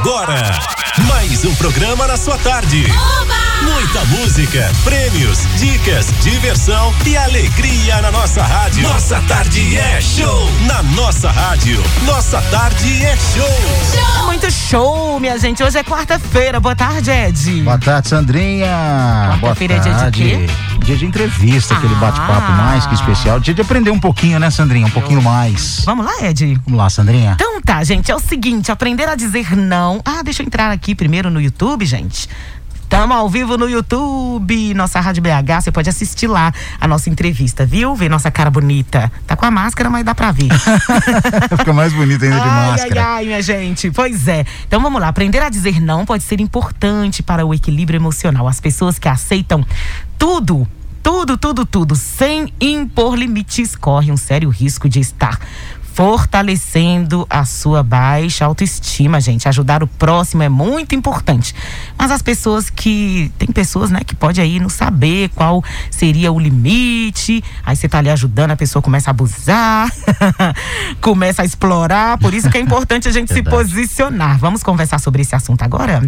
Agora, mais um programa na sua tarde. Muita música, prêmios, dicas, diversão e alegria na nossa rádio. Nossa tarde é show. Na nossa rádio, nossa tarde é show. Muito show, minha gente. Hoje é quarta-feira. Boa tarde, Ed. Boa tarde, Sandrinha. Boa Quarta-feira é dia de tarde. quê? Dia de entrevista, aquele Ah. bate-papo mais que especial. Dia de aprender um pouquinho, né, Sandrinha? Um pouquinho mais. Vamos lá, Ed? Vamos lá, Sandrinha. Então tá, gente, é o seguinte, aprender a dizer não. Ah, deixa eu entrar aqui primeiro no YouTube, gente. Tamo ao vivo no YouTube, nossa Rádio BH, você pode assistir lá a nossa entrevista, viu? Ver nossa cara bonita. Tá com a máscara, mas dá pra ver. Fica mais bonito ainda de ai, máscara. ai, ai, minha gente. Pois é. Então vamos lá. Aprender a dizer não pode ser importante para o equilíbrio emocional. As pessoas que aceitam tudo. Tudo, tudo, tudo, sem impor limites, correm um sério risco de estar fortalecendo a sua baixa autoestima, gente. Ajudar o próximo é muito importante. Mas as pessoas que. Tem pessoas, né, que pode aí não saber qual seria o limite. Aí você tá ali ajudando, a pessoa começa a abusar, começa a explorar. Por isso que é importante a gente se posicionar. Vamos conversar sobre esse assunto agora?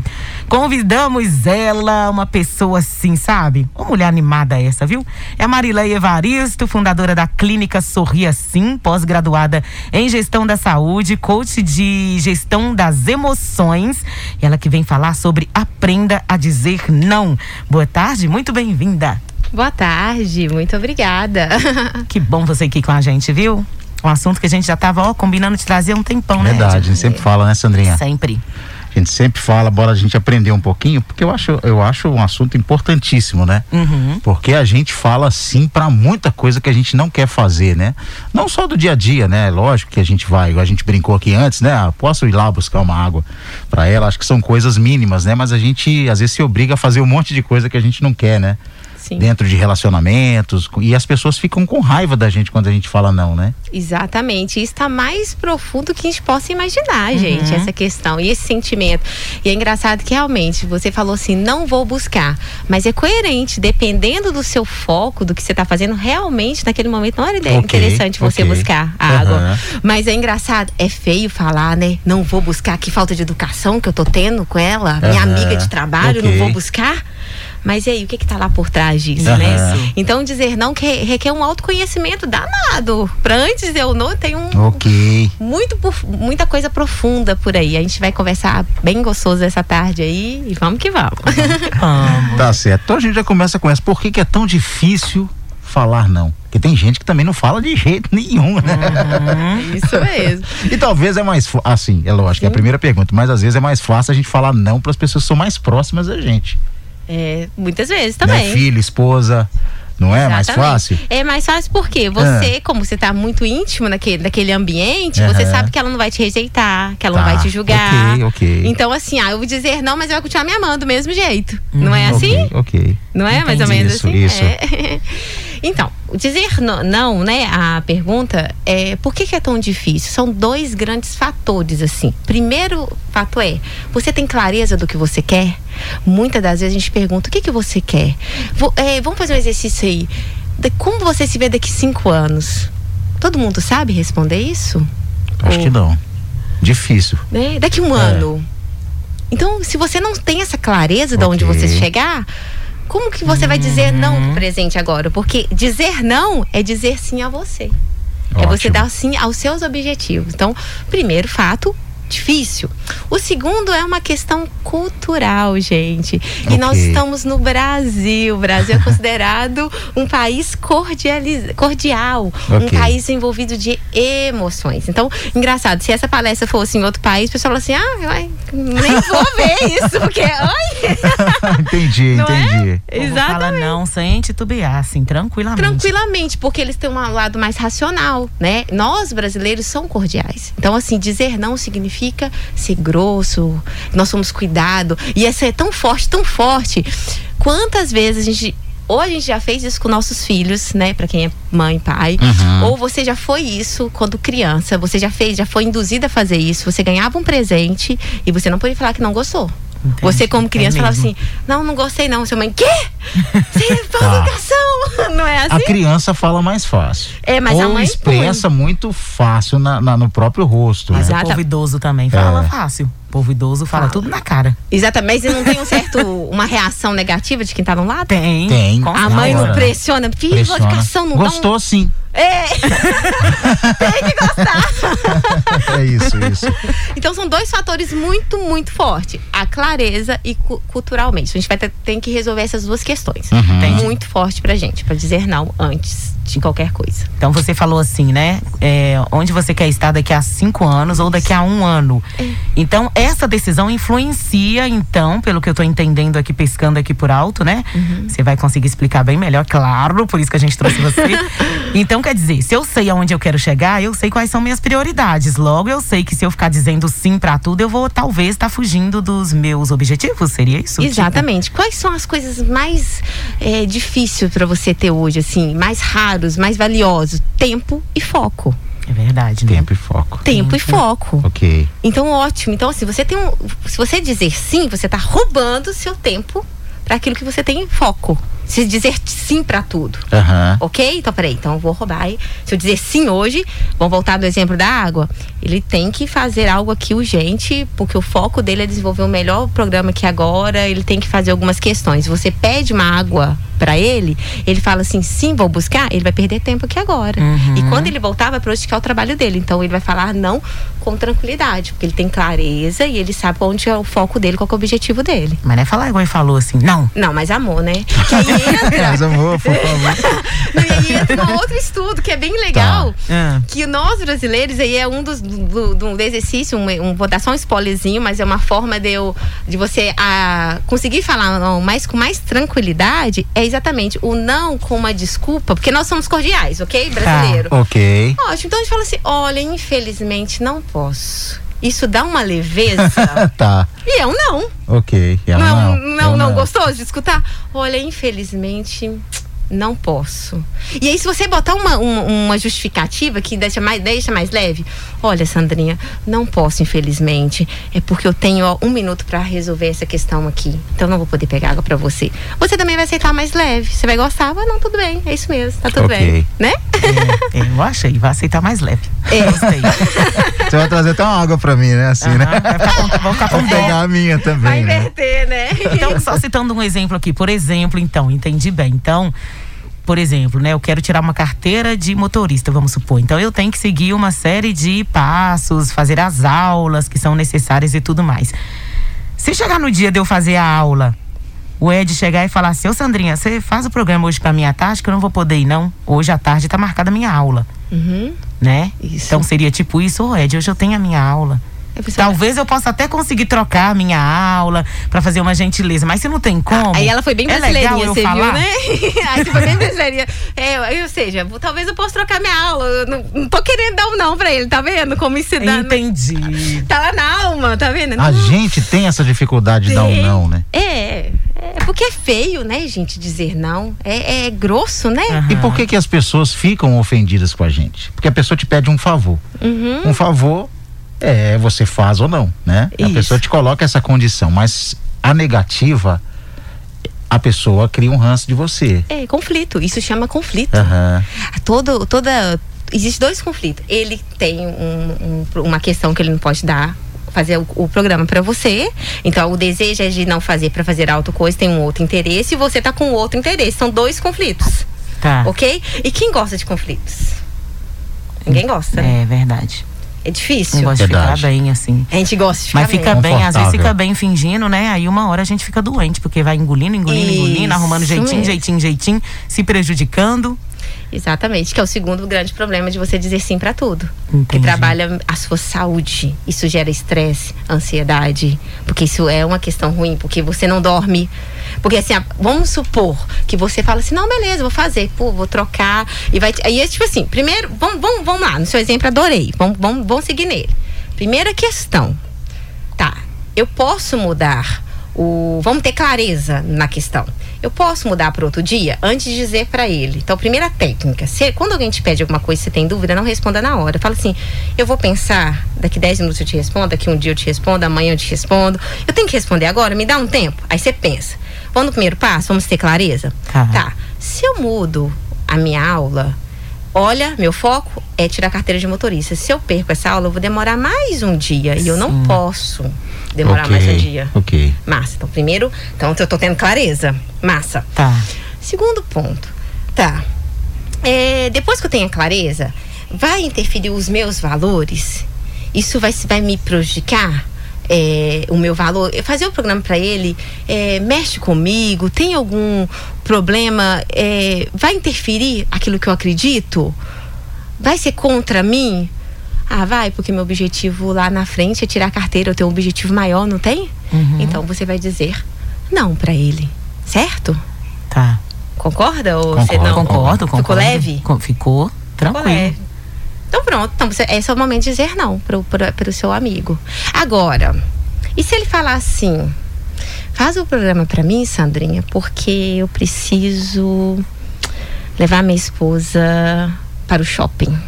Convidamos ela, uma pessoa assim, sabe? Uma mulher animada essa, viu? É a Marileia Evaristo, fundadora da Clínica Sorria Sim, pós-graduada em Gestão da Saúde, coach de Gestão das Emoções. E ela que vem falar sobre Aprenda a Dizer Não. Boa tarde, muito bem-vinda. Boa tarde, muito obrigada. Que bom você aqui com a gente, viu? Um assunto que a gente já tava, ó, combinando de trazer há um tempão, né? Verdade, a gente sempre fala, né, Sandrinha? Sempre. A gente sempre fala, bora a gente aprender um pouquinho, porque eu acho, eu acho um assunto importantíssimo, né? Uhum. Porque a gente fala sim pra muita coisa que a gente não quer fazer, né? Não só do dia a dia, né? Lógico que a gente vai, a gente brincou aqui antes, né? Ah, posso ir lá buscar uma água pra ela? Acho que são coisas mínimas, né? Mas a gente às vezes se obriga a fazer um monte de coisa que a gente não quer, né? Sim, Dentro de relacionamentos e as pessoas ficam com raiva da gente quando a gente fala não, né? exatamente. Isso está mais profundo que a gente possa imaginar, gente, Uhum. essa questão e esse sentimento. E é engraçado que realmente você falou assim, não vou buscar. Mas é coerente, dependendo do seu foco, do que você está fazendo, realmente naquele momento não era ideia Ok, interessante você ok. buscar a água. Aham. Mas é engraçado, é feio falar, né? Não vou buscar, que falta de educação que eu tô tendo com ela, minha Aham, amiga de trabalho, ok. não vou buscar. Mas e aí, o que que tá lá por trás disso, Aham. né? Então dizer não que requer um autoconhecimento danado. Pra antes o não, tem um Ok. muito muita coisa profunda por aí. A gente vai conversar bem gostoso essa tarde aí e vamos que vamos. Amo. Tá certo. Então a gente já começa com essa. Por que, que é tão difícil falar não? Porque tem gente que também não fala de jeito nenhum, né? Isso mesmo. E talvez é mais. Assim, é lógico, é a primeira pergunta, mas às vezes é mais fácil a gente falar não para as pessoas que são mais próximas da gente. É, muitas vezes Né? também. Filho, esposa. Não é mais Exatamente. fácil? É mais fácil porque você, como você tá muito íntimo naquele, naquele ambiente, você sabe que ela não vai te rejeitar, que ela Tá, não vai te julgar. ok, ok. Então, assim, ah, eu vou dizer não, mas ela vai continuar me amando do mesmo jeito. não é Ok, assim? Ok. Não é mais ou Entendi. menos Isso, assim? isso. É. Então, dizer não, né? A pergunta é por que, que é tão difícil? São dois grandes fatores, assim. Primeiro fato é, você tem clareza do que você quer? Muitas das vezes a gente pergunta, o que, que você quer? Vo- é, vamos fazer um exercício aí. De- como você se vê daqui cinco anos? Todo mundo sabe responder isso? Acho Ou- que não. Difícil. né? Daqui um É. ano. Então, se você não tem essa clareza de onde você chegar, como que você vai dizer não pro presente agora? Porque dizer não é dizer sim a você. É você Ótimo. dar sim aos seus objetivos. Então, primeiro fato, difícil. O segundo é uma questão cultural, gente. E nós estamos no Brasil. O Brasil é considerado um país cordializ- cordial, um Ok. país envolvido de emoções. Então, engraçado, se essa palestra fosse em outro país, o pessoal fala assim: ah, ai, nem vou ver isso, porque. Ai, entendi, Não é? entendi. O povo Fala exatamente. não sem titubear, assim, tranquilamente. Tranquilamente, porque eles têm um lado mais racional, né? Nós brasileiros somos cordiais. Então, assim, dizer não significa ser grosso, nós somos cuidado. E essa é tão forte, tão forte. Quantas vezes a gente. Ou a gente já fez isso com nossos filhos, né? Pra quem é mãe, pai. Uhum. Ou você já foi isso quando criança. Você já fez, já foi induzida a fazer isso. Você ganhava um presente e você não podia falar que não gostou. Entendi. Você, como É criança, falava mesmo. assim: Não, não gostei, não. Sua mãe, quê? Você faz Tá. educação, não é A assim? criança fala mais fácil. É, mas a Ou mãe expressa muito fácil na, na- no próprio rosto. Mas né? o povo idoso também fala É. fácil. O povo idoso fala Fala. tudo na cara. Exatamente, mas não tem um certo, uma reação negativa de quem tá no lado? Tem. Tem. com A mãe não pressiona, filho, Pressiona. educação não Gostou sim. dá um... É, É isso, isso. então são dois fatores muito, muito fortes. A clareza e cu- culturalmente. A gente vai ter, tem que resolver essas duas questões. Uhum. Muito forte pra gente, pra dizer não antes de qualquer coisa. Então você falou assim, né? É, onde você quer estar daqui a cinco anos ou daqui a um ano. Então, essa decisão influencia, então, pelo que eu tô entendendo aqui, pescando aqui por alto, né? Você vai conseguir explicar bem melhor, claro, por isso que a gente trouxe você. então, quer dizer, se eu sei aonde eu quero chegar, eu sei quais são minhas prioridades. Logo, eu sei que se eu ficar dizendo sim pra tudo, eu vou talvez estar fugindo dos meus objetivos. Seria isso? Tipo, Exatamente. Quais são as coisas mais é, difíceis pra você ter hoje, assim, mais raros, mais valiosos? Tempo e foco. É verdade, né? Tempo e foco. Tempo e foco. Ok. Então, ótimo. Então, assim, você tem um. Se você dizer sim, você tá roubando seu tempo para aquilo que você tem foco. Se dizer sim para tudo. Aham. Ok? Então, peraí, então eu vou roubar. aí. Se eu dizer sim hoje, vamos voltar do exemplo da água. Ele tem que fazer algo aqui urgente, porque o foco dele é desenvolver o melhor programa que agora. Ele tem que fazer algumas questões. Você pede uma água para ele, ele fala assim: sim, vou buscar. Ele vai perder tempo aqui agora. Uhum. E quando ele voltar, vai praticar o trabalho dele. Então, ele vai falar não com tranquilidade, porque ele tem clareza e ele sabe onde é o foco dele, qual é o objetivo dele. Mas não é falar igual ele falou assim, não. Não, mas amor, né? Que aí entra. Mas amor, por favor. E aí entra um outro estudo que é bem legal. Ah. Que nós brasileiros, aí é um dos do, do, do exercício, um, um, vou dar só um spoilerzinho, mas é uma forma de, eu, de você a, conseguir falar não, mais com mais tranquilidade, é exatamente o não com uma desculpa, porque nós somos cordiais, ok, brasileiro? Ok. Ótimo, então a gente fala assim: olha, infelizmente não posso. Isso dá uma leveza. Tá. e é um não. Ok. É um Não, É não, um não, gostoso de escutar? Olha, infelizmente, não posso. E aí, se você botar uma, uma, uma justificativa que deixa mais, deixa mais leve, olha, Sandrinha, não posso, infelizmente. É porque eu tenho ó, um minuto pra resolver essa questão aqui. Então não vou poder pegar água pra você. Você também vai aceitar mais leve. Você vai gostar? Ah, não, tudo bem, é isso mesmo, tá tudo Ok. bem. Né? É, é, eu achei, vai aceitar mais leve. É. Gostei. Você vai trazer até uma água pra mim, né? Assim, né? Vai ficar com, vou ficar com pegar a minha Vai também, né? inverter, né? Então, só citando um exemplo aqui, por exemplo, então, entendi bem. Então, por exemplo, né, eu quero tirar uma carteira de motorista, vamos supor. Então, eu tenho que seguir uma série de passos, fazer as aulas que são necessárias e tudo mais. Se chegar no dia de eu fazer a aula, o Ed chegar e falar assim: Ô Sandrinha, você faz o programa hoje pra mim à tarde, que eu não vou poder ir, não. Hoje à tarde tá marcada a minha aula, Uhum. né? Isso. Então seria tipo isso, ô Ed, hoje eu tenho a minha aula. É, você- Talvez eu possa até conseguir trocar a minha aula pra fazer uma gentileza, mas se não tem como. Aí ela foi bem é legal brasileirinha, eu você falar? viu, né? Aí você foi bem brasileirinha. É, ou seja, talvez eu possa trocar minha aula. Eu não, não tô querendo dar um não pra ele, tá vendo? Como isso dá. Entendi. Tá lá na alma, tá vendo? A Não, gente tem essa dificuldade de dar um não, né? É, é porque é feio, né, gente, dizer não. É, é grosso, né? Aham. E por que que as pessoas ficam ofendidas com a gente? Porque a pessoa te pede um favor. Uhum. Um favor é você faz ou não, né? A Isso. pessoa te coloca essa condição, mas a negativa a pessoa cria um ranço de você. É, conflito. Isso chama conflito. Aham. Todo, toda. Existem dois conflitos. Ele tem um- um- uma questão que ele não pode dar. Fazer o, o programa pra você. Então, o desejo é de não fazer pra fazer auto coisa, tem um outro interesse, e você tá com outro interesse. São dois conflitos. Tá. Ok? E quem gosta de conflitos? Ninguém gosta. né? É verdade. É difícil. Não gosto de ficar bem, assim. A gente gosta de ficar Mas fica bem. bem, às vezes fica bem fingindo, né? Aí uma hora a gente fica doente, porque vai engolindo, engolindo, engolindo, Isso arrumando jeitinho, jeitinho, jeitinho, se prejudicando. Exatamente, que é o segundo grande problema de você dizer sim pra tudo. Que Entendi. trabalha a sua saúde. Isso gera estresse, ansiedade. Porque isso é uma questão ruim, porque você não dorme. Porque assim, vamos supor que você fala assim, não, beleza, vou fazer, pô, vou trocar. E vai. Aí é tipo assim, primeiro, vamos, vamos, vamos lá, no seu exemplo, adorei. Vamos, vamos, vamos seguir nele. Primeira questão. Tá, eu posso mudar o. Vamos ter clareza na questão. Eu posso mudar para outro dia antes de dizer para ele. Então, primeira técnica: se, quando alguém te pede alguma coisa e você tem dúvida, não responda na hora. Fala assim: eu vou pensar, daqui 10 minutos eu te respondo, daqui um dia eu te respondo, amanhã eu te respondo. Eu tenho que responder agora, me dá um tempo. Aí você pensa. Vamos no primeiro passo? Vamos ter clareza? Tá. Tá. Se eu mudo a minha aula, olha, meu foco é tirar a carteira de motorista. Se eu perco essa aula, eu vou demorar mais um dia. E eu não Sim. posso demorar Ok, mais um dia. Ok. Massa. Então, primeiro, então eu tô tendo clareza. Massa. Tá. Segundo ponto, tá. É, depois que eu tenho a clareza, vai interferir os meus valores? Isso vai, vai me prejudicar? É, o meu valor? Fazer o programa para ele é, mexe comigo? Tem algum problema? É, vai interferir aquilo que eu acredito? Vai ser contra mim? Ah, vai, porque meu objetivo lá na frente é tirar a carteira, eu tenho um objetivo maior, não tem? Uhum. Então você vai dizer não para ele, certo? Tá. Concorda ou Concordo, você não? Concordo, Ficou concordo. leve? Ficou Ficou tranquilo. leve. Então pronto, então você, esse é o momento de dizer não pro, pro, pro seu amigo. Agora, e se ele falar assim, faz o programa pra mim, Sandrinha, porque eu preciso levar minha esposa para o shopping.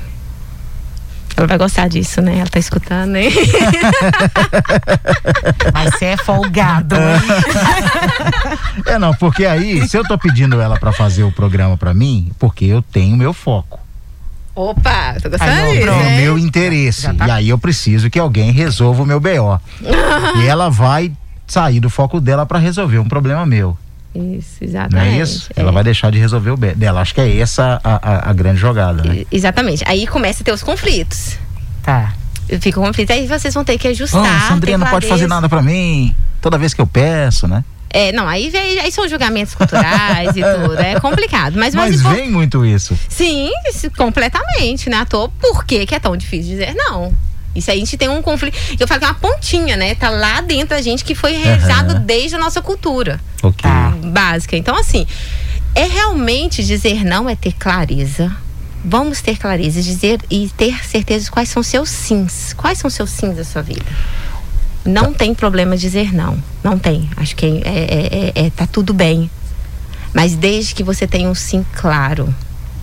Ela vai gostar disso, né? Ela tá escutando, né? Mas você é folgado, hein? É, não, porque aí, se eu tô pedindo ela pra fazer o programa pra mim, porque eu tenho meu foco. Opa, tô gostando Aí, disso, pronto. o meu interesse. Tá. E aí eu preciso que alguém resolva o meu BO. e ela vai sair do foco dela pra resolver um problema meu. Isso, Não exatamente. é isso? É. Ela vai deixar de resolver o B dela. Acho que é essa a, a, a grande jogada, né? E- Exatamente. Aí começa a ter os conflitos. Tá. Fica um conflito. Aí vocês vão ter que Oh, ajustar. Sandrinha não pode fazer nada pra mim. Toda vez que eu peço, né? É, não, aí, vem, aí são julgamentos culturais e tudo. É complicado. Mas, Mas impor- vem muito isso. Sim, isso, completamente, né? À toa. Por que, que é tão difícil dizer não? Isso aí a gente tem um conflito. Eu falo que é uma pontinha, né? Tá lá dentro da gente que foi realizado Aham. desde a nossa cultura Ok. Tá. básica. Então, assim, é realmente dizer não, é ter clareza. Vamos ter clareza, dizer e ter certeza de quais são seus sims. Quais são seus sims da sua vida? Não Tá. tem problema dizer não. Não tem. Acho que é, é- é- é- tá tudo bem. Mas desde que você tenha um sim claro.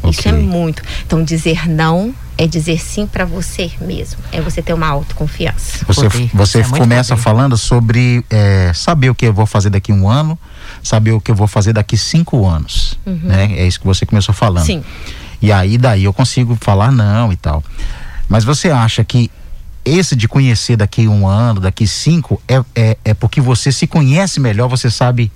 Isso Ok. é muito. Então, dizer não é dizer sim pra você mesmo. É você ter uma autoconfiança. Você, Poder. você Isso é começa poder. falando sobre é, saber o que eu vou fazer daqui um ano, saber o que eu vou fazer daqui cinco anos. Né? É isso que você começou falando. Uhum. Sim. E aí daí eu consigo falar não e tal. Mas você acha que esse de conhecer daqui um ano, daqui cinco, é, é, é porque você se conhece melhor, você sabe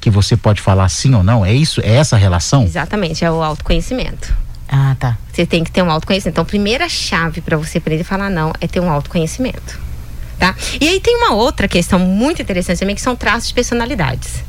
que você pode falar sim ou não? É isso? É essa relação? Exatamente, é o autoconhecimento. Ah, tá. Você tem que ter um autoconhecimento. Então, a primeira chave para você aprender a falar não é ter um autoconhecimento. Tá? E aí tem uma outra questão muito interessante também, que são traços de personalidades.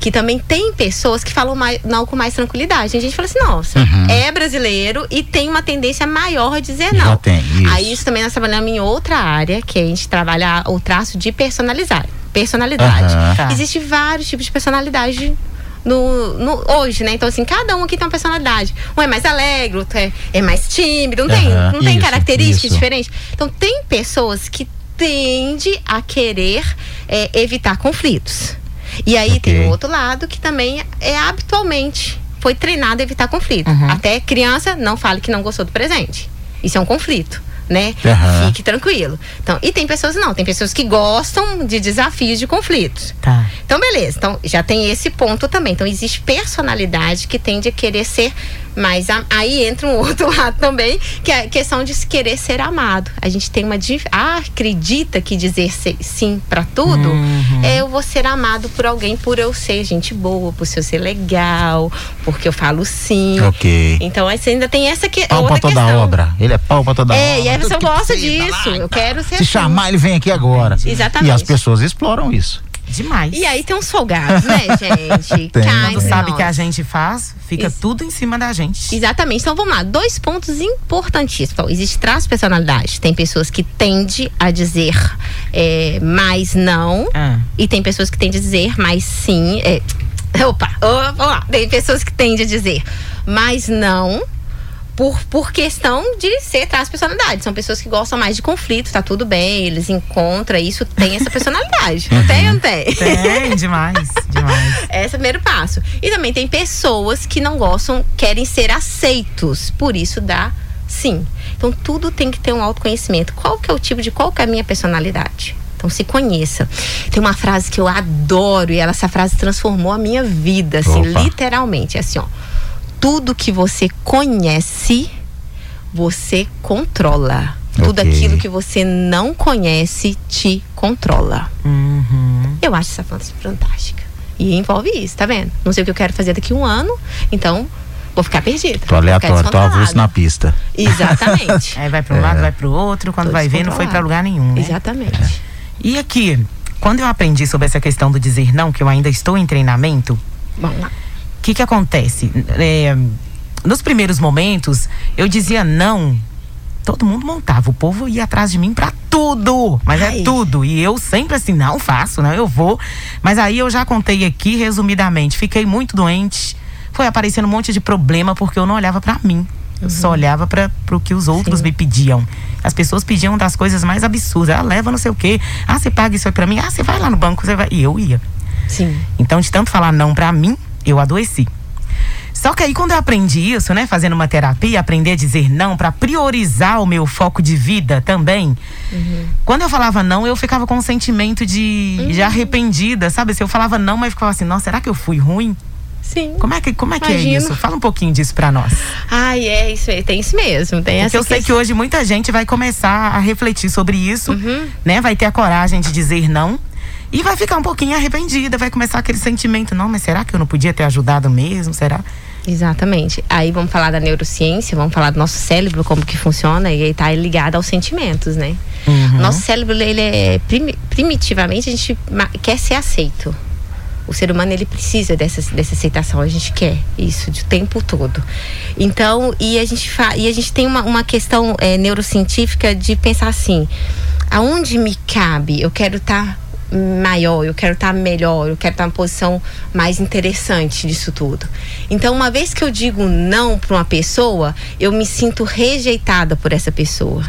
Que também tem pessoas que falam mais, não com mais tranquilidade. A gente fala assim, nossa, é brasileiro e tem uma tendência maior a dizer Já não. tem, isso. Aí isso também nós trabalhamos em outra área, que a gente trabalha o traço de personalizar, personalidade. Aham. Tá. Existem vários tipos de personalidade no, no- hoje, né? Então, assim, cada um aqui tem uma personalidade. Um é mais alegre, outro é, é mais tímido, não tem, Aham, não tem isso, características isso. diferentes. Então, tem pessoas que tendem a querer é, evitar conflitos. E aí Ok. tem o outro lado que também é habitualmente foi treinado a evitar conflito. Uhum. Até criança não fale que não gostou do presente. Isso é um conflito. Né? Aham. Fique tranquilo. Então, e tem pessoas não, tem pessoas que gostam de desafios de conflitos. Tá. Então, beleza. Então, já tem esse ponto também. Então, existe personalidade que tende a querer ser mais. am- Aí entra um outro lado também, que é a questão de se querer ser amado. A gente tem uma. Ah, acredita que dizer se- sim pra tudo Uhum. é eu vou ser amado por alguém por eu ser gente boa, por eu ser legal, porque eu falo sim. Ok. Então, aí você ainda tem essa que, Pau outra pra toda questão. obra. Ele é pau pra toda É, obra. e aí você gosta disso. lá Eu quero ser Se assim. chamar, ele vem aqui agora. Exatamente. E as pessoas exploram isso. Demais. E aí tem uns folgados, né, gente? Tem. Quando sabe nós. que a gente faz, fica Isso. tudo em cima da gente. Exatamente. Então vamos lá. Dois pontos importantíssimos. Então, existe traço de personalidade. Tem pessoas que tendem a dizer é, mais não. Ah. E tem pessoas que tendem a dizer mais sim. É, opa, vamos lá. Tem pessoas que tendem a dizer mais não. Por, por questão de ser de personalidade. São pessoas que gostam mais de conflito, tá tudo bem, eles encontram isso, tem essa personalidade. Não tem ou não tem? Tem, demais, demais. Esse é o primeiro passo. E também tem pessoas que não gostam, querem ser aceitos. Por isso dá sim. Então tudo tem que ter um autoconhecimento. Qual que é o tipo de qual que é a minha personalidade? Então se conheça. Tem uma frase que eu adoro e ela, essa frase transformou a minha vida, assim, Opa. literalmente. É assim, ó. Tudo que você conhece, você controla. Tudo Ok. aquilo que você não conhece te controla. Uhum. Eu acho essa frase fantástica. E envolve isso, tá vendo? Não sei o que eu quero fazer daqui a um ano, então vou ficar perdida. Tô aleatório, tô avulso na pista. Exatamente. Aí vai para um lado, vai para o outro, quando Tô vai ver não foi para lugar nenhum, né? Exatamente. E aqui, quando eu aprendi sobre essa questão do dizer não, que eu ainda estou em treinamento, Vamos lá. O que que acontece? É, nos primeiros momentos, eu dizia não. Todo mundo montava, o povo ia atrás de mim pra tudo, mas Ai. é tudo. E eu sempre assim, não faço, não, eu vou. Mas aí eu já contei aqui resumidamente, fiquei muito doente, foi aparecendo um monte de problema porque eu não olhava pra mim. Eu só olhava para o que os outros Sim. me pediam. As pessoas pediam das coisas mais absurdas. Ah, leva não sei o quê. Ah, você paga isso aí pra mim. Ah, você vai lá no banco, você vai. E eu ia. Sim. Então, de tanto falar não pra mim, eu adoeci. Só que aí quando eu aprendi isso, né, fazendo uma terapia, aprender a dizer não pra priorizar o meu foco de vida também. Quando eu falava não, eu ficava com um sentimento de, de arrependida, sabe? Se eu falava não, mas ficava assim, nossa, será que eu fui ruim? Sim. Como é que, como é, que é isso? Fala um pouquinho disso pra nós. Ai, é isso aí. Tem isso mesmo. Tem Porque eu sei que hoje muita gente vai começar a refletir sobre isso, Uhum. né? Vai ter a coragem de dizer não. E vai ficar um pouquinho arrependida, vai começar aquele sentimento, não, mas será que eu não podia ter ajudado mesmo? Será? Exatamente. Aí vamos falar da neurociência, vamos falar do nosso cérebro, como que funciona, e aí tá ligado aos sentimentos, né? Uhum. Nosso cérebro, ele é primi- primitivamente, a gente quer ser aceito. O ser humano, ele precisa dessa, dessa aceitação, a gente quer isso de o tempo todo. Então, e a gente, fa e a gente tem uma, uma questão é, neurocientífica de pensar assim, aonde me cabe? Eu quero estar maior, eu quero estar melhor, eu quero estar numa posição mais interessante disso tudo. Então, uma vez que eu digo não para uma pessoa, eu me sinto rejeitada por essa pessoa.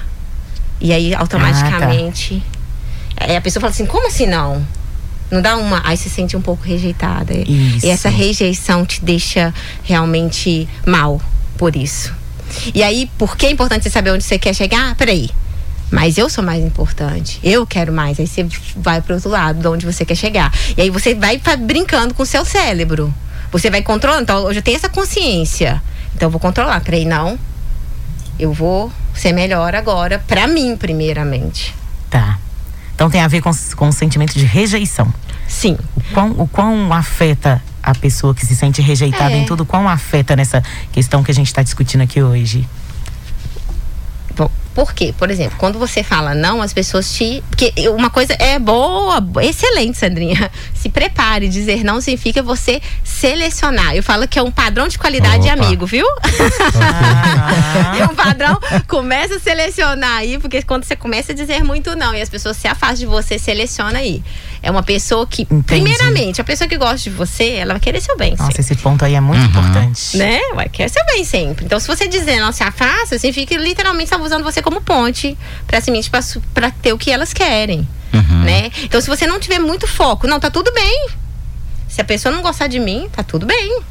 E aí, automaticamente, aí a pessoa fala assim: como assim não? Não dá uma. Aí você se sente um pouco rejeitada. Isso. E essa rejeição te deixa realmente mal por isso. E aí, por que é importante você saber onde você quer chegar? Ah, peraí. Mas eu sou mais importante. Eu quero mais. Aí você vai pro outro lado, de onde você quer chegar. E aí você vai brincando com o seu cérebro. Você vai controlando. Então, eu já tenho essa consciência. Então, eu vou controlar. Peraí, não. Eu vou ser melhor agora, pra mim, primeiramente. Tá. Então tem a ver com, com o sentimento de rejeição. Sim. O quão, o quão afeta a pessoa que se sente rejeitada É. em tudo, quão afeta nessa questão que a gente está discutindo aqui hoje. Por quê? Por exemplo, quando você fala não, as pessoas te. Porque uma coisa é boa, excelente, Sandrinha. Se prepare. Dizer não significa você selecionar. Eu falo que é um padrão de qualidade de Opa. amigo, viu? Ah, É um padrão. Começa a selecionar aí, porque quando você começa a dizer muito não e as pessoas se afastam de você, seleciona aí. É uma pessoa que, Entendi. primeiramente, a pessoa que gosta de você, ela vai querer seu bem. Nossa, sempre. esse ponto aí é muito Uhum. importante. Né? Vai querer seu bem sempre. Então, se você dizer não se afasta, significa que literalmente está usando você como ponte pra semente pra ter o que elas querem. Uhum. Né? Então, se você não tiver muito foco, não, tá tudo bem. Se a pessoa não gostar de mim, tá tudo bem.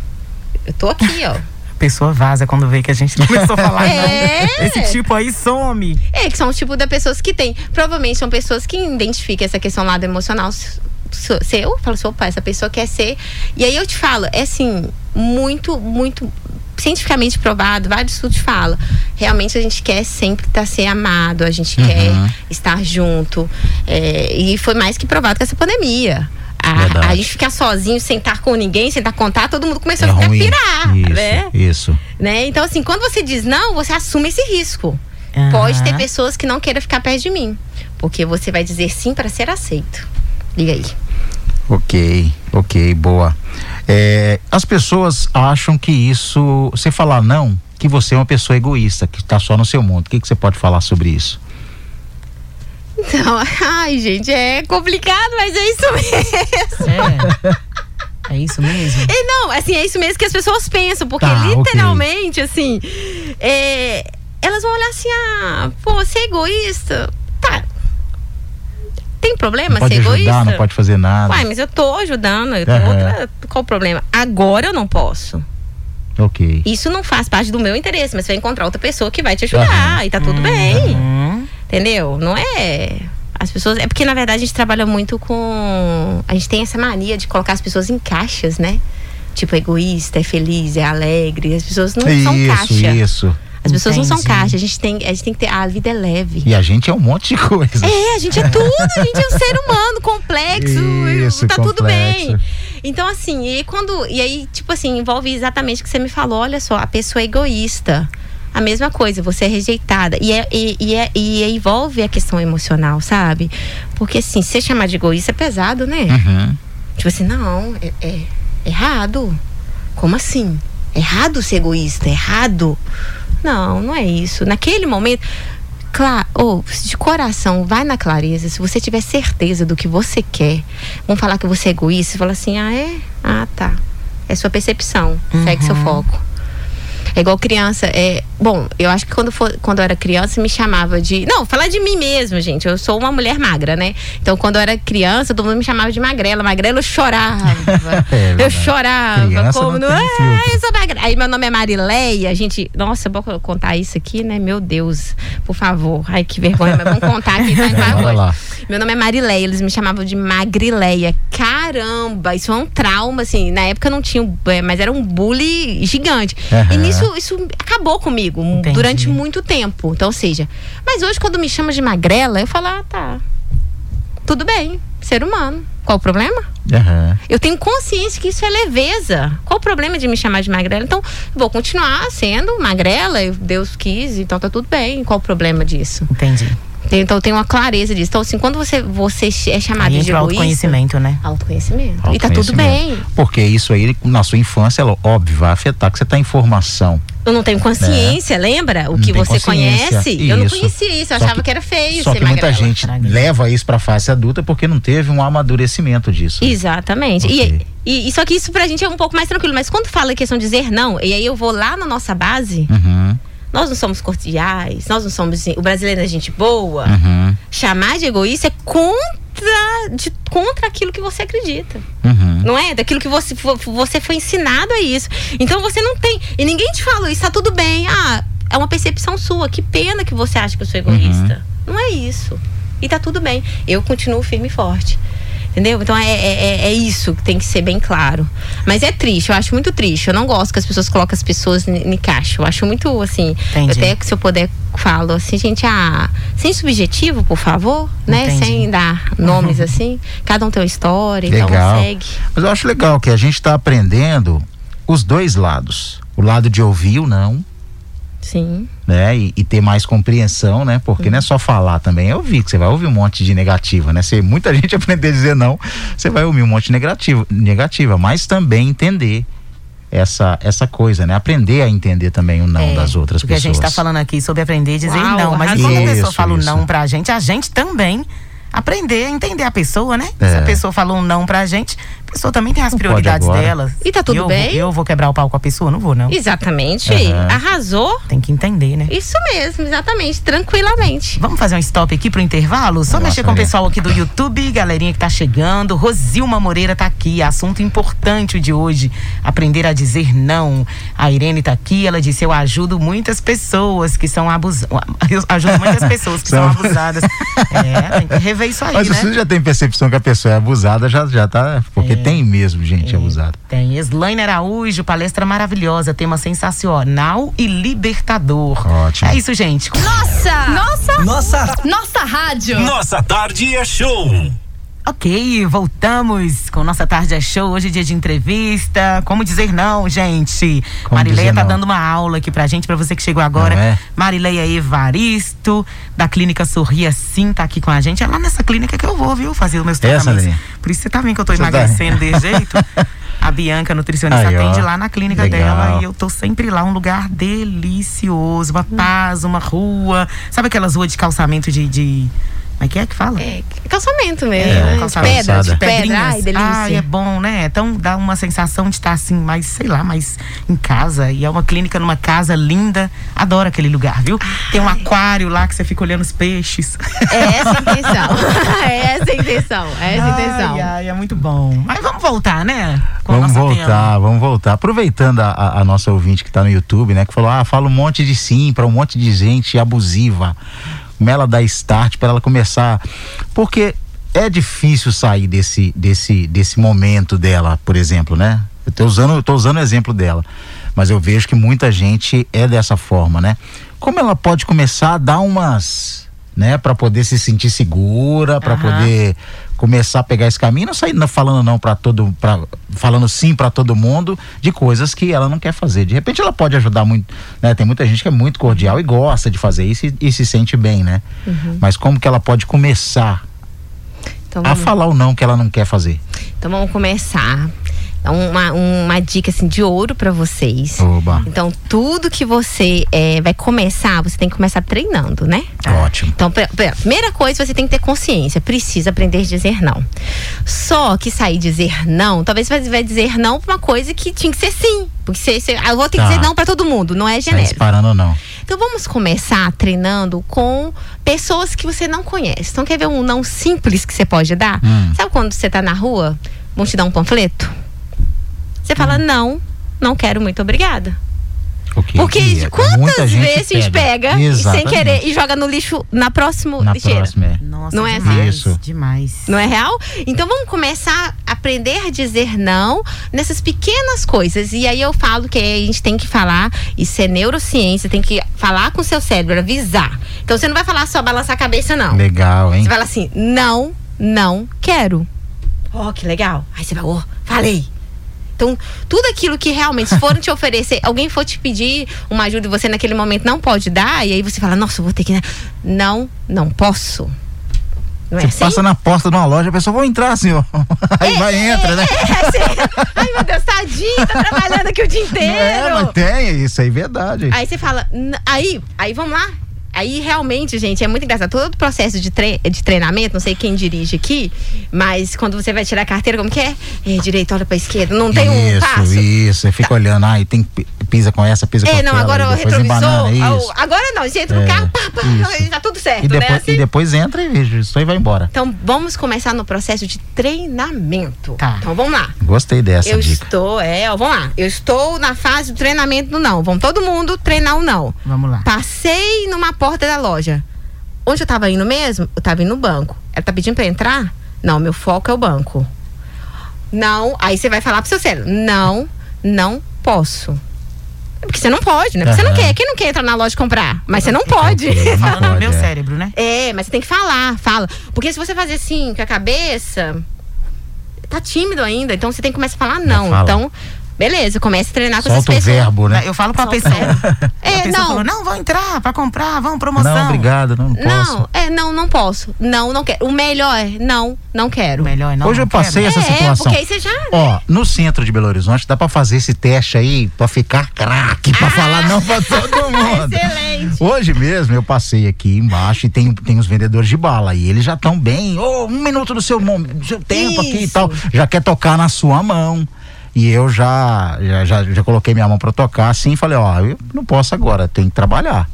Eu tô aqui, ó. Pessoa vaza quando vê que a gente começou a falar É. não. Esse tipo aí some. É, que são o tipo de pessoas que tem. Provavelmente são pessoas que identificam essa questão lado emocional seu. Fala assim, opa, essa pessoa quer ser. E aí eu te falo, é assim, muito, muito cientificamente provado, vários estudos falam. Realmente a gente quer sempre estar ser amado, a gente Uhum. quer estar junto. É, e foi mais que provado com essa pandemia. A, a gente ficar sozinho, sem estar com ninguém, sem estar contato, todo mundo começou É a ficar ruim. pirar, Isso, né? isso. né? Então, assim, quando você diz não, você assume esse risco. Aham. Pode ter pessoas que não queiram ficar perto de mim. Porque você vai dizer sim para ser aceito. Liga aí. Ok, ok, boa. É, as pessoas acham que isso, você falar não, que você é uma pessoa egoísta, que está só no seu mundo. O que, que você pode falar sobre isso? Então, ai, gente, é complicado, mas é isso mesmo. É. É isso mesmo? E não, assim, é isso mesmo que as pessoas pensam, porque Tá, literalmente, assim, é, elas vão olhar assim, ah, pô, você é egoísta? Tá. Tem problema Não pode ser ajudar, egoísta? não pode fazer nada. Uai, mas eu tô ajudando, eu tô Aham. outra- qual o problema? Agora eu não posso. Ok. Isso não faz parte do meu interesse, mas você vai encontrar outra pessoa que vai te ajudar Aham. e tá tudo bem. Entendeu? Não é. As pessoas. É porque, na verdade, a gente trabalha muito com. A gente tem essa mania de colocar as pessoas em caixas, né? Tipo, egoísta, é feliz, é alegre. As pessoas não isso, são caixa. Isso, As pessoas não são Entendi. caixa. A gente, tem, a gente tem que ter. A vida é leve. E a gente é um monte de coisa. É, a gente é tudo, a gente é um ser humano complexo, Isso, tá tudo complexo. bem. Então, assim, e quando. E aí, tipo assim, envolve exatamente o que você me falou, olha só, a pessoa é egoísta. A mesma coisa, você é rejeitada. E, é, e, e, é, e envolve a questão emocional, sabe? Porque assim, se chamar de egoísta é pesado, né? Uhum. Tipo assim, não, é, é errado. Como assim? Errado ser egoísta? Errado? Não, não é isso. Naquele momento, claro, ou de coração, vai na clareza. Se você tiver certeza do que você quer, vão falar que você é egoísta, você fala assim: ah, é? Ah, tá. É sua percepção. Segue seu foco. É igual criança. É, bom, eu acho que quando, for, quando eu era criança me chamava de. Não, falar de mim mesmo, gente. Eu sou uma mulher magra, né? Então, quando eu era criança, todo mundo me chamava de magrela. Magrela eu chorava. É eu chorava. Criança como não tem ah, eu sou magra. Aí meu nome é Marileia. Gente. Nossa, eu contar isso aqui, né? Meu Deus. Por favor. Ai, que vergonha. Mas vamos contar aqui, tá? Meu nome é Marileia, eles me chamavam de Magrileia. Caramba, isso é um trauma, assim. Na época não tinha, é, mas era um bullying gigante. Aham. E nisso, isso acabou comigo Entendi. durante muito tempo. Então, ou seja, mas hoje quando me chama de magrela, eu falo, ah, tá. Tudo bem, ser humano. Qual o problema? Aham. Eu tenho consciência que isso é leveza. Qual o problema de me chamar de magrela? Então, vou continuar sendo magrela, eu- Deus quis, então tá tudo bem. Qual o problema disso? Entendi. Então eu tenho uma clareza disso. Então, assim, quando você, você é chamado Aí de egoísta. autoconhecimento, né? Autoconhecimento. E tá tudo bem. Porque isso aí, na sua infância, ela, óbvio, vai afetar, que você tá em formação. Eu não tenho consciência, lembra? O Não que tem você conhece. Eu não Isso. conhecia isso, eu Só achava que- que, era feio Só ser que muita magrela. gente Magrela. leva isso pra fase adulta porque não teve um amadurecimento disso. Exatamente. E, e, e só que isso pra gente é um pouco mais tranquilo. Mas quando fala em questão de dizer não, e aí eu vou lá na nossa base, Uhum, nós não somos cordiais, nós não somos. O brasileiro é gente boa. uhum, Chamar de egoísta é contra, de, contra aquilo que você acredita. uhum. Não é? Daquilo que você, você foi ensinado a isso. Então você não tem. E ninguém te falou, isso tá tudo bem. Ah, é uma percepção sua. Que pena que você acha que eu sou egoísta. Não é isso. E tá tudo bem. Eu continuo firme e forte. Entendeu? Então é, é, é- é isso que tem que ser bem claro. Mas é triste, eu acho muito triste. Eu não gosto que as pessoas colocam as pessoas em caixa. Eu acho muito assim. Entendi. Até que se eu puder falo assim, gente, ah, sem subjetivo, por favor, né? Entendi. Sem dar nomes assim. Cada um tem uma história, então Legal. segue. Mas eu acho legal que a gente está aprendendo os dois lados. O lado de ouvir o não, Sim. Né? E, e ter mais compreensão, né? Porque não é só falar também, é ouvir, que você vai ouvir um monte de negativa, né? Se muita gente aprender a dizer não, você vai ouvir um monte de negativo, negativa, mas também entender essa, essa coisa, né? Aprender a entender também o não É, das outras Porque pessoas. a gente tá falando aqui sobre aprender a dizer Uau, não. Mas quando a pessoa Isso, fala o isso. não pra gente, a gente também aprender a entender a pessoa, né? Se É. a pessoa falou um não pra gente, a pessoa também tem as Não prioridades agora. dela. E tá tudo eu, bem? Eu vou quebrar o pau com a pessoa? Não vou, não. Exatamente. Aham. Arrasou. Tem que entender, né? Isso mesmo, exatamente. Tranquilamente. Vamos fazer um stop aqui pro intervalo? Só Nossa, mexer com o pessoal aqui do YouTube, galerinha que tá chegando. Rosilma Moreira tá aqui, assunto importante o de hoje. Aprender a dizer não. A Irene tá aqui, ela disse: Eu ajudo muitas pessoas que são abusadas. Eu ajudo muitas pessoas que são São- abusadas. É, tem que rever isso aí, Mas né? você já tem percepção que a pessoa é abusada, já, já tá. Porque tem mesmo gente abusada. Tem Slaine Araújo, palestra maravilhosa, tema sensacional e libertador. Ótimo. É isso, gente. Nossa! Nossa! Nossa, Nossa rádio! nossa tarde é show. Ok, voltamos com nossa tarde é show. Hoje é dia de entrevista. Como dizer não, gente? Como Marileia tá não? dando uma aula aqui pra gente, pra você que chegou agora. Não é? Marileia Evaristo, da clínica Sorria Sim, tá aqui com a gente. É lá nessa clínica que eu vou, viu? Fazer os meus Essa, tratamentos. Por isso você tá vendo que eu tô Você tá- emagrecendo de jeito. A Bianca, nutricionista, ó. atende lá na clínica Legal. dela e eu tô sempre lá, um lugar delicioso, uma paz, uma rua. Sabe aquelas ruas de calçamento de. de... Como é que é que fala? É calçamento mesmo. É, né? calçamento. pedra, de pedra. Ai, delícia. Ai, é bom, né? Então dá uma sensação de estar assim, mais, sei lá, mais em casa. E é uma clínica numa casa linda. Adoro aquele lugar, viu? Tem um aquário lá que você fica olhando os peixes. É essa a intenção. é essa a intenção. É essa a intenção. Ai, ai, é muito bom. Mas vamos voltar, né? Com Vamos voltar, tema. vamos voltar. Aproveitando a, a- a nossa ouvinte que está no YouTube, né? Que falou, ah, fala um monte de sim para um monte de gente abusiva. Como ela dá start para ela começar. Porque é difícil sair desse, desse, desse momento dela, por exemplo, né? Eu tô usando, eu tô usando o exemplo dela, mas eu vejo que muita gente é dessa forma, né? Como ela pode começar a dar umas, né, para poder se sentir segura, para poder começar a pegar esse caminho, não sair falando não para todo, pra, falando sim para todo mundo de coisas que ela não quer fazer. De repente ela pode ajudar muito, né? Tem muita gente que é muito cordial e gosta de fazer isso e, e se sente bem, né? Mas como que ela pode começar Então, a falar o não que ela não quer fazer? então vamos começar. Então, uma, uma dica assim de ouro para vocês. Oba, Então, tudo que você eh, vai começar, você tem que começar treinando, né? ótimo. Então, primeira coisa, você tem que ter consciência. Precisa aprender a dizer não. Só que sair dizer não, talvez você vai dizer não pra uma coisa que tinha que ser sim. Porque você, você- eu vou ter que Tá. dizer não pra todo mundo, não é Sai genérico. disparando não. Então vamos começar treinando com pessoas que você não conhece. Então quer ver um não simples que você pode dar? Hum. Sabe quando você tá na rua, vão te dar um panfleto? Você fala, Hum. não, não quero, muito obrigada. Ok. Porque E é- quantas muita gente vezes a gente pega e sem Exatamente. querer e joga no lixo na próxima Na lixeira? próxima, é. Nossa, Não é demais, assim? Isso. demais. Não é real? Então vamos começar a aprender a dizer não nessas pequenas coisas. E aí eu falo que a gente tem que falar, isso é neurociência, tem que falar com o seu cérebro, avisar. Então você não vai falar só balançar a cabeça, não. Legal, hein? Você fala assim, não, não quero. Ó, que legal. Aí você vai, ó, falei. Então, tudo aquilo que realmente, se forem te oferecer, alguém for te pedir uma ajuda e você naquele momento não pode dar, e aí você fala, nossa, vou ter que. Não, não posso. Não é Você assim? passa na porta de uma loja, a pessoa vai entrar, senhor. Aí vai e entra, né? É, assim, ai meu Deus, tadinho, tá trabalhando aqui o dia inteiro. É, mas tem, isso aí é verdade. Aí você fala, "N- aí, aí vamos lá. Aí realmente, gente, é muito engraçado. Todo o processo de, tre de treinamento, não sei quem dirige aqui, mas quando você vai tirar a carteira, como que é? É, direito, olha pra esquerda. Não tem um isso, passo. isso. Você fica olhando, ai, tem pisa com essa, pisa com É, não, aquela, agora retrovisor. embanana, isso. Agora não, você entra no É, carro, pá, pá, isso. tá tudo certo, E né? depois, Assim? e depois entra e isso aí vai embora. Então vamos começar no processo de treinamento. Tá. Então vamos lá. Gostei dessa eu dica. estou, é, ó, vamos lá. Eu estou na fase do treinamento do não. Vamos todo mundo treinar o não. Vamos lá. Passei numa porta da loja. Onde eu tava indo mesmo? Eu tava indo no banco. Ela tá pedindo pra entrar? Não, meu foco é o banco. Não, aí você vai falar pro seu cérebro: não, não posso. É Porque você não pode, né? Porque você não quer. Quem não quer entrar na loja e comprar? Mas você não pode. Ok, não Falando no meu é. cérebro, né? É, mas você tem que falar, fala. Porque se você fazer assim com a cabeça, tá tímido ainda. Então você tem que começar a falar não. fala. Então, beleza, comece a treinar com Solta essas pessoas. verbo, né? Eu falo pra Só pessoa. É, a pessoa não. falou, não, vão entrar pra comprar, vão promoção. Não, obrigado, não, não posso. Não, é, não, não posso. Não, não quero. O melhor é não, não quero. O melhor é não. Hoje eu não quero. passei essa é, situação. porque aí você já. Ó, no centro de Belo Horizonte dá pra fazer esse teste aí pra ficar craque, pra falar não pra todo mundo. Excelente. Hoje mesmo eu passei aqui embaixo e tem, tem os vendedores de bala e eles já estão bem. Ô, um minuto do seu, do seu tempo aqui e Isso. tal. Já quer tocar na sua mão. E eu já, já, já, já coloquei minha mão pra tocar assim e falei, ó, eu não posso agora, tem que trabalhar.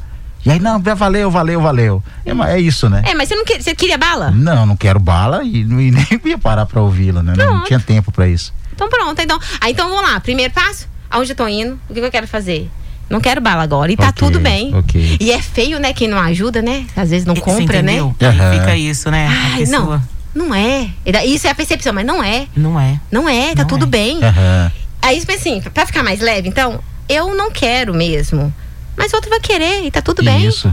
E aí, não, valeu, valeu, valeu. É, é isso, né? É, mas você não quer, você queria bala? Não, não quero bala e, e nem ia parar pra ouvi-la, né? Não, Pronto. tinha tempo pra isso. Então pronto, então. Ah, então vamos lá. Primeiro passo, aonde eu tô indo? O que eu quero fazer? Não quero bala agora. E tá Ok, tudo bem. ok. E é feio, né? Quem não ajuda, né? Às vezes não compra, né? Aí fica isso, né? a Ai, pessoa. não. Não é. Isso é a percepção, mas não é. Não é. Não é, tá Não tudo é. bem. Aham. Aí, tipo assim, pra ficar mais leve, então, eu não quero mesmo. Mas outro vai querer e tá tudo bem. Isso.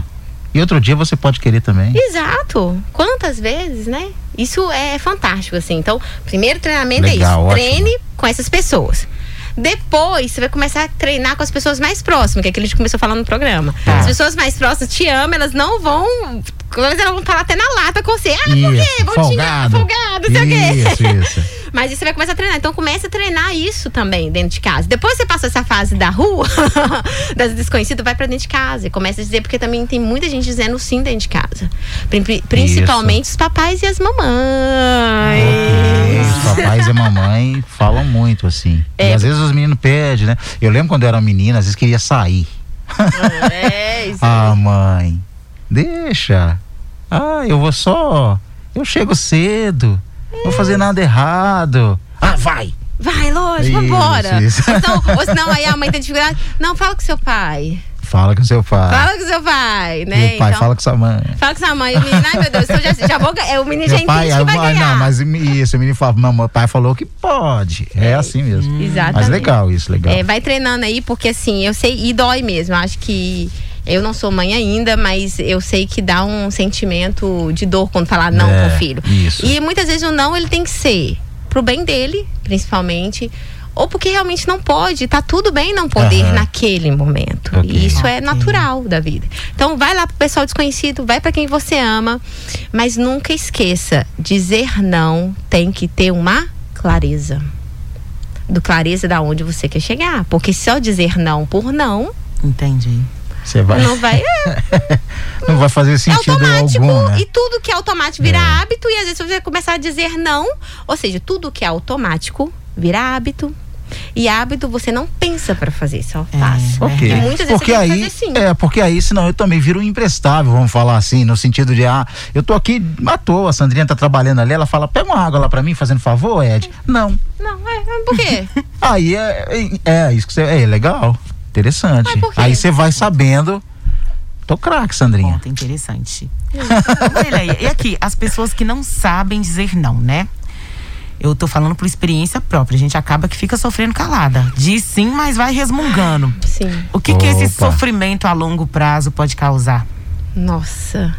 E outro dia você pode querer também. Exato. Quantas vezes, né? Isso é fantástico, assim. Então, primeiro treinamento Legal, é isso. ótimo. Treine com essas pessoas. Depois, você vai começar a treinar com as pessoas mais próximas, que é aquilo que a gente começou falando no programa. Tá. As pessoas mais próximas te amam, elas não vão. Elas vão falar até na lata com você. Ah, por quê? Isso, Vão te xingar, folgado. folgado, não sei o quê. Isso, isso. Mas você vai começar a treinar. Então comece a treinar isso também dentro de casa. Depois você passa essa fase da rua, das desconhecidas, vai pra dentro de casa. E começa a dizer, porque também tem muita gente dizendo sim dentro de casa. Pri- Principalmente os papais e as mamães. Os papais e a mamãe falam muito assim. É. E às vezes os meninos pedem, né? Eu lembro quando eu era menina, às vezes queria sair. É, isso. Ah, mãe, deixa. Ah, eu vou só. Eu chego cedo. Não vou fazer nada errado. Ah, vai. Vai, lógico, Isso, vambora. isso. Ou, então, ou senão aí a mãe tem dificuldade. Não, fala com seu pai. Fala com seu pai. Fala com seu pai, né? Meu pai, então, fala com sua mãe. fala com sua mãe. O menino, ai meu Deus, então já, já vou, é, o menino já pai, entende que vai ganhar. não, mas isso, o menino fala, não, meu pai falou que pode. É, assim mesmo. Exatamente. Mas legal isso, legal. É, vai treinando aí, porque assim, eu sei, e dói mesmo. Acho que eu não sou mãe ainda, mas eu sei que dá um sentimento de dor quando falar não É, pro filho. isso. E muitas vezes o não ele tem que ser pro bem dele, principalmente. Ou porque realmente não pode, tá tudo bem não poder Aham. naquele momento. Ok. E isso é natural da vida. Então vai lá pro pessoal desconhecido, vai para quem você ama, mas nunca esqueça, dizer não tem que ter uma clareza. Do clareza da onde você quer chegar, porque só dizer não por não Entendi. Você vai, não vai é, não vai fazer é sentido automático algum, né? e tudo que é automático vira É. hábito e às vezes você vai começar a dizer não, ou seja, tudo que é automático vira hábito. E hábito você não pensa para fazer, só É. faz. Ok. E muitas vezes porque aí, fazer sim. é, porque aí senão eu também viro um imprestável, vamos falar assim, no sentido de, ah, eu tô aqui à toa, a Sandrinha tá trabalhando ali, ela fala, pega uma água lá pra mim, fazendo favor, Ed. Não. Não, é, é, por quê? Aí é, é, é isso que você, é legal, interessante. Aí você vai sabendo, tô craque, Sandrinha. Ponto interessante. Olha, e aqui, as pessoas que não sabem dizer não, né? Eu tô falando por experiência própria. A gente acaba que fica sofrendo calada. Diz sim, mas vai resmungando. Sim. O que, que esse sofrimento a longo prazo pode causar? Nossa.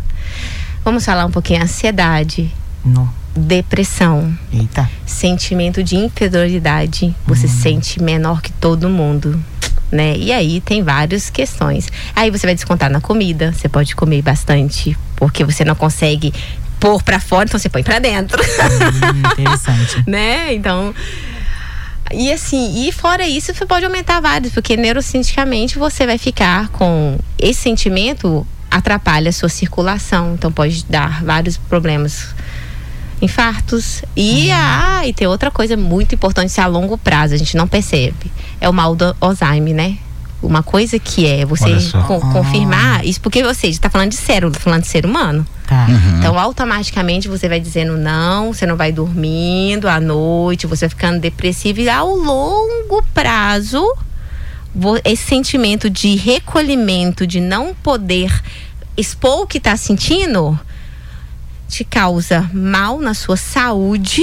Vamos falar um pouquinho ansiedade, No. depressão, Eita. sentimento de inferioridade. Você se sente menor que todo mundo. Né? E aí tem várias questões. Aí você vai descontar na comida, você pode comer bastante, porque você não consegue pôr pra fora, então você põe pra dentro. Hum, interessante. né? Então. E assim, e fora isso, você pode aumentar vários, porque neurocientificamente você vai ficar com esse sentimento atrapalha a sua circulação, então pode dar vários problemas. Infartos. E, ah, e tem outra coisa muito importante isso é a longo prazo, a gente não percebe. É o mal do Alzheimer, né? Uma coisa que é você co- confirmar isso, porque você está falando de cérebro, falando de ser humano. Tá. Uhum. Então, automaticamente você vai dizendo não, você não vai dormindo à noite, você vai ficando depressivo e ao longo prazo, esse sentimento de recolhimento, de não poder expor o que está sentindo, te causa mal na sua saúde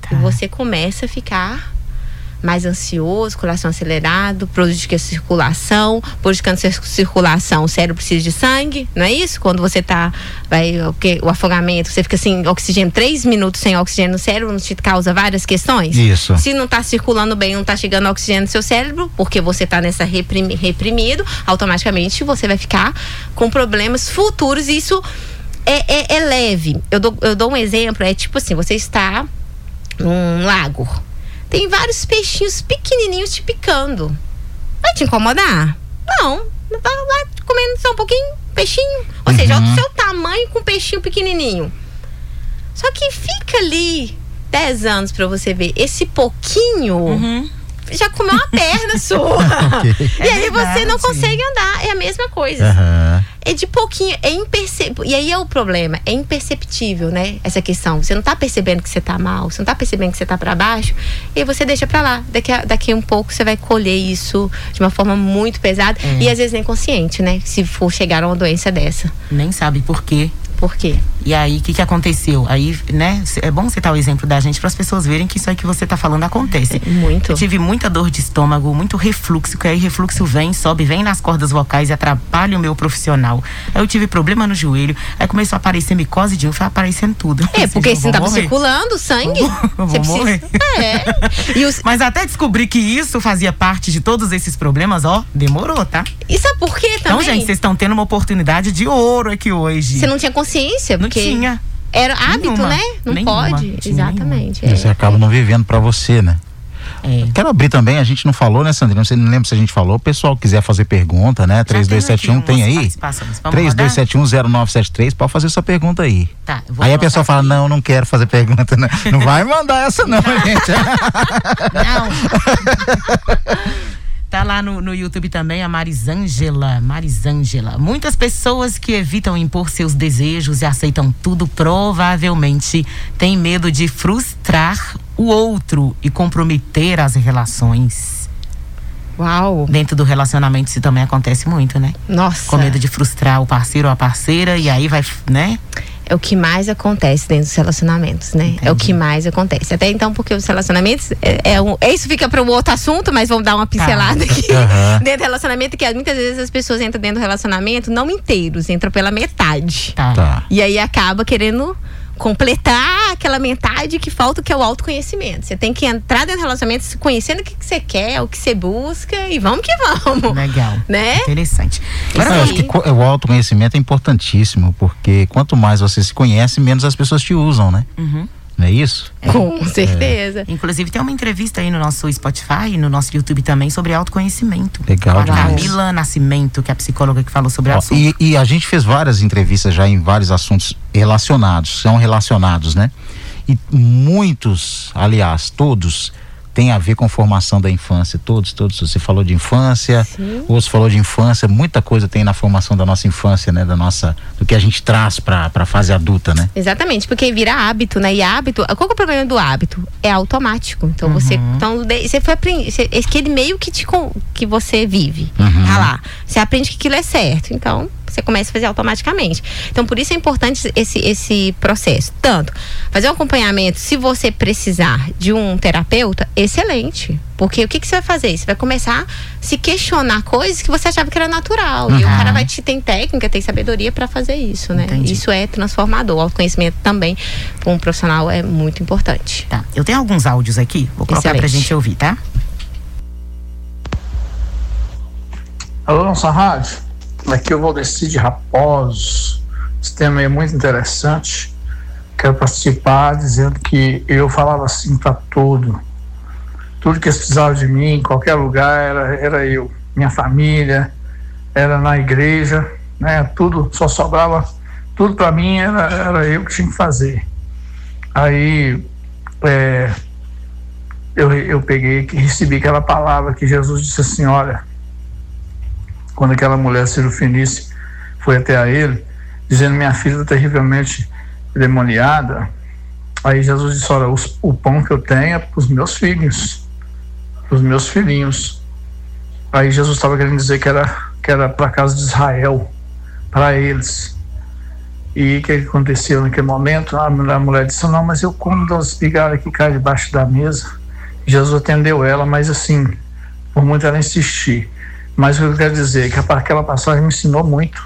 Tá. e você começa a ficar mais ansioso, coração acelerado, prejudica a circulação, prejudicando a circulação, o cérebro precisa de sangue, não é isso? Quando você tá, vai, o, que, o afogamento, você fica sem oxigênio, três minutos sem oxigênio no cérebro, não te causa várias questões? Isso. Se não tá circulando bem, não tá chegando oxigênio no seu cérebro, porque você tá nessa reprimi- reprimido, automaticamente você vai ficar com problemas futuros e isso é, é- é leve. Eu dou, eu dou um exemplo, é tipo assim, você está num lago. Tem vários peixinhos pequenininhos te picando. Vai te incomodar? Não. Tá lá comendo só um pouquinho, peixinho. Ou seja, é o seu tamanho com um peixinho pequenininho. Só que fica ali 10 anos pra você ver esse pouquinho Uhum. Já comeu uma perna sua. Ok. E É aí você não verdade. consegue andar. É a mesma coisa. Aham. É de pouquinho, é imperceptível. E aí é o problema, é imperceptível, né? Essa questão. Você não tá percebendo que você tá mal, você não tá percebendo que você tá para baixo, e aí você deixa pra lá. Daqui a, daqui a um pouco você vai colher isso de uma forma muito pesada É. e às vezes nem consciente, né? Se for chegar a uma doença dessa. Nem sabe por quê. Por quê? E aí, o que, que aconteceu? Aí, né, é bom citar o exemplo da gente para as pessoas verem que isso aí que você tá falando acontece. Muito. Eu tive muita dor de estômago, muito refluxo, que aí refluxo vem, sobe, vem nas cordas vocais e atrapalha o meu profissional. Aí eu tive problema no joelho, aí começou a aparecer micose de um, foi aparecendo tudo. É, porque assim, tava morrer. circulando sangue, vou- você vou. É. Os, Mas até descobrir que isso fazia parte de todos esses problemas, ó, demorou, tá? e sabe por quê Então, também? gente, vocês estão tendo uma oportunidade de ouro aqui hoje. Você não tinha consciência, Não porque tinha. era hábito, Nenhuma. né? Não Nenhuma. pode. Exatamente. E Você é. acaba não vivendo pra você, né? É. Quero abrir também, a gente não falou, né, Sandrina? Você não lembra se a gente falou. O pessoal quiser fazer pergunta, né? Já 3271 teve tem aí? umas participações. Vamos rodar? 32710973, pode fazer sua pergunta aí. Tá, Aí a pessoa fala, aqui. não, não quero fazer pergunta, né? Não vai mandar essa não, gente. Não. Tá lá no, no YouTube também a Marisângela. Marisângela. Muitas pessoas que evitam impor seus desejos e aceitam tudo provavelmente têm medo de frustrar o outro e comprometer as relações. Uau. Dentro do relacionamento isso também acontece muito, né? Nossa. Com medo de frustrar o parceiro ou a parceira e aí vai, né? É o que mais acontece dentro dos relacionamentos, né? Entendi. É o que mais acontece. Até então, porque os relacionamentos. É, é um, isso fica para um outro assunto, mas vamos dar uma pincelada aqui. Aham. Dentro do relacionamento, que muitas vezes as pessoas entram dentro do relacionamento não inteiros, entram pela metade. Tá. Tá. E aí acaba querendo completar aquela metade que falta, que é o autoconhecimento. Você tem que entrar dentro do relacionamento se conhecendo o que, que você quer, o que você busca e vamos que vamos. Legal. Né? Interessante. Eu Agora, acho que o autoconhecimento é importantíssimo, porque quanto mais você se conhece, menos as pessoas te usam, né? Uhum. Não é isso? Com certeza. Inclusive tem uma entrevista aí no nosso Spotify e no nosso YouTube também sobre autoconhecimento. Legal Com a. Camila Nascimento, que é a psicóloga que falou sobre o Ó, assunto. e, e a gente fez várias entrevistas já em vários assuntos relacionados, são relacionados, né? E muitos, aliás, todos, têm a ver com formação da infância. Todos, todos. Você falou de infância, Sim. outros falou de infância, muita coisa tem na formação da nossa infância, né? Da nossa, do que a gente traz para a fase adulta, né? Exatamente, porque vira hábito, né? E hábito, qual que é o problema do hábito? É automático. Então você, então você foi aprender, você- é aquele meio que te que você vive, Uhum. tá lá. Você aprende que aquilo é certo. Então você começa a fazer automaticamente. Então por isso é importante esse esse processo. Tanto fazer um acompanhamento, se você precisar de um terapeuta, excelente. Porque o que, que você vai fazer? Você vai começar a se questionar coisas que você achava que era natural. E o Uhum. cara vai te tem técnica, tem sabedoria para fazer isso, né? Entendi. Isso é transformador. O autoconhecimento também, para um profissional, é muito importante. Tá. Eu tenho alguns áudios aqui, vou colocar pra Excelente. gente ouvir, tá? Alô, nossa rádio. Aqui eu vou descer de Raposos. Esse tema é muito interessante. Quero participar dizendo que eu falava assim para tudo. Tudo que eles precisavam de mim, em qualquer lugar, era, era eu. Minha família, era na igreja, né? Tudo, só sobrava, tudo para mim era, era eu que tinha que fazer. Aí, é, eu, eu peguei que recebi aquela palavra que Jesus disse assim: olha, quando aquela mulher cirofenice foi até a ele, dizendo: Minha filha está terrivelmente demoniada. Aí Jesus disse: Olha, o pão que eu tenho é para os meus filhos, para os meus filhinhos. Aí Jesus estava querendo dizer que era, que era para a casa de Israel, para eles. E o que aconteceu naquele momento? A mulher, a mulher disse: Não, mas eu como das migalhas que caem debaixo da mesa. Jesus atendeu ela, mas assim, por muito ela insistir. Mas o que eu quero dizer é que aquela passagem me ensinou muito.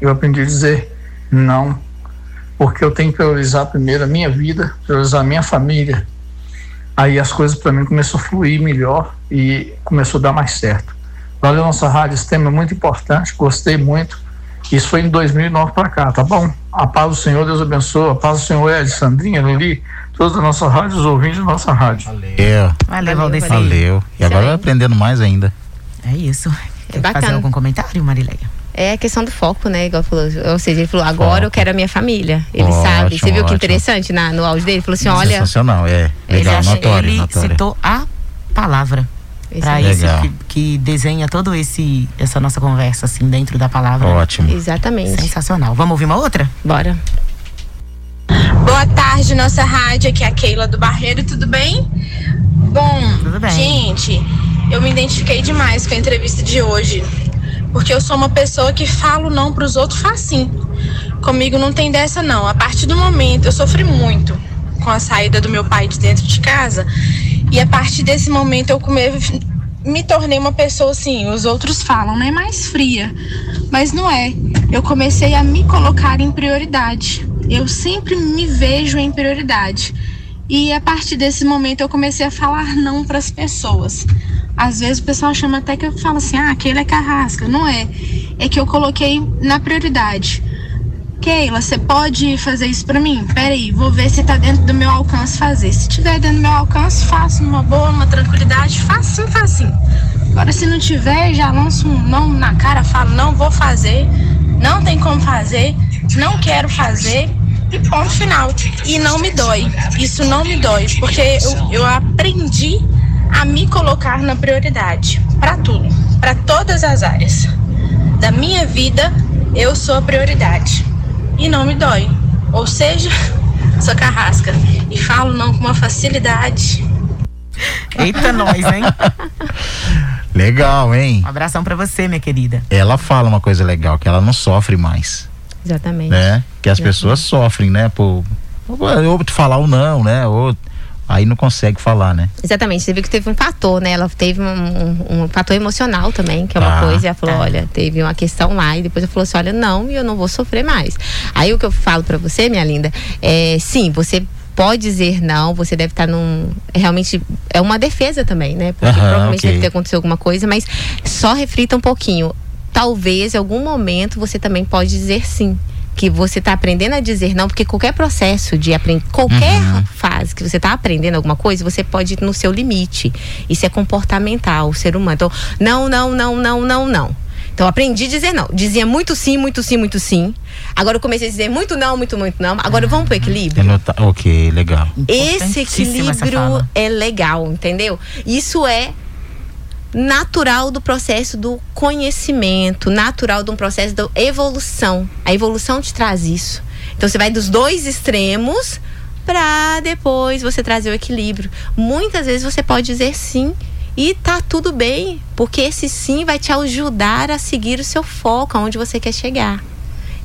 Eu aprendi a dizer não, porque eu tenho que priorizar primeiro a minha vida, priorizar a minha família. Aí as coisas para mim começou a fluir melhor e começou a dar mais certo. Valeu, nossa rádio, esse tema é muito importante, gostei muito. Isso foi em 2009 para cá, tá bom? A paz do Senhor, Deus abençoe. A paz do Senhor é Sandrinha, Lili, toda a nossa rádio, os ouvintes da nossa rádio. Valeu, Valeu, Valdeci. valeu. E agora vai aprendendo mais ainda. É isso. Quer fazer bacana. algum comentário, Marileia? É a questão do foco, né? Igual falou. Ou seja, ele falou: agora eu Foco. quero a minha família. Ele Ótimo, sabe. Você viu que ótimo. interessante na, no áudio dele? Ele falou assim: olha. Sensacional, é. Ele, Legal, acha- notório, ele notório. citou a palavra. Pra Excelente. isso que, que desenha todo esse essa nossa conversa assim dentro da palavra. Ótimo. Exatamente. Sensacional. Vamos ouvir uma outra? Bora. Boa tarde, nossa rádio. Aqui é a Keila do Barreiro, tudo bem? Bom, Tudo bem. gente, eu me identifiquei demais com a entrevista de hoje. Porque eu sou uma pessoa que falo não pros outros facinho. Comigo não tem dessa, não. A partir do momento, eu sofri muito com a saída do meu pai de dentro de casa. E a partir desse momento, eu come- me tornei uma pessoa assim. Os outros falam, né? Mais fria. Mas não é. Eu comecei a me colocar em prioridade. Eu sempre me vejo em prioridade. E a partir desse momento eu comecei a falar não para as pessoas. Às vezes o pessoal chama até que eu falo assim: "Ah, aquele é carrasca". Não é. É que eu coloquei na prioridade. Keila, você pode fazer isso pra mim? Peraí, vou ver se tá dentro do meu alcance fazer. Se tiver dentro do meu alcance, faço numa boa, uma tranquilidade, facinho, facinho. Agora, se não tiver, já lanço um não na cara, falo, não vou fazer, não tem como fazer, não quero fazer, e ponto final. E não me dói. Isso não me dói, porque eu, eu aprendi a me colocar na prioridade para tudo, para todas as áreas da minha vida, eu sou a prioridade. E não me dói. Ou seja, sou carrasca. E falo não com uma facilidade. Eita, nós, hein? Legal, hein? Um abração para você, minha querida. Ela fala uma coisa legal, que ela não sofre mais. Exatamente. Né? Que as Exatamente. pessoas sofrem, né? Por, ou tu falar ou não, né? Ou aí não consegue falar, né? Exatamente, você viu que teve um fator, né? Ela teve um, um- um fator emocional também, que é uma Ah, coisa, e ela falou, tá. olha, teve uma questão lá, e depois ela falou assim, olha, não, e eu não vou sofrer mais. Aí o que eu falo pra você, minha linda, é sim, você pode dizer não, você deve estar num. Realmente é uma defesa também, né? Porque Aham, provavelmente ok. deve ter acontecido alguma coisa, mas só reflita um pouquinho. Talvez em algum momento você também pode dizer sim. Que você está aprendendo a dizer não, porque qualquer processo de aprender, qualquer Uhum. fase que você está aprendendo alguma coisa, você pode ir no seu limite. Isso é comportamental, o ser humano. Então, não, não, não, não, não, não. Então, aprendi a dizer não. Dizia muito sim, muito sim, muito sim. Agora eu comecei a dizer muito não, muito, muito não. Agora vamos pro equilíbrio. É nota- Ok, legal. Esse equilíbrio é legal, entendeu? Isso é natural do processo do conhecimento, natural de um processo da evolução. A evolução te traz isso. Então você vai dos dois extremos para depois você trazer o equilíbrio. Muitas vezes você pode dizer sim e tá tudo bem, porque esse sim vai te ajudar a seguir o seu foco, aonde você quer chegar.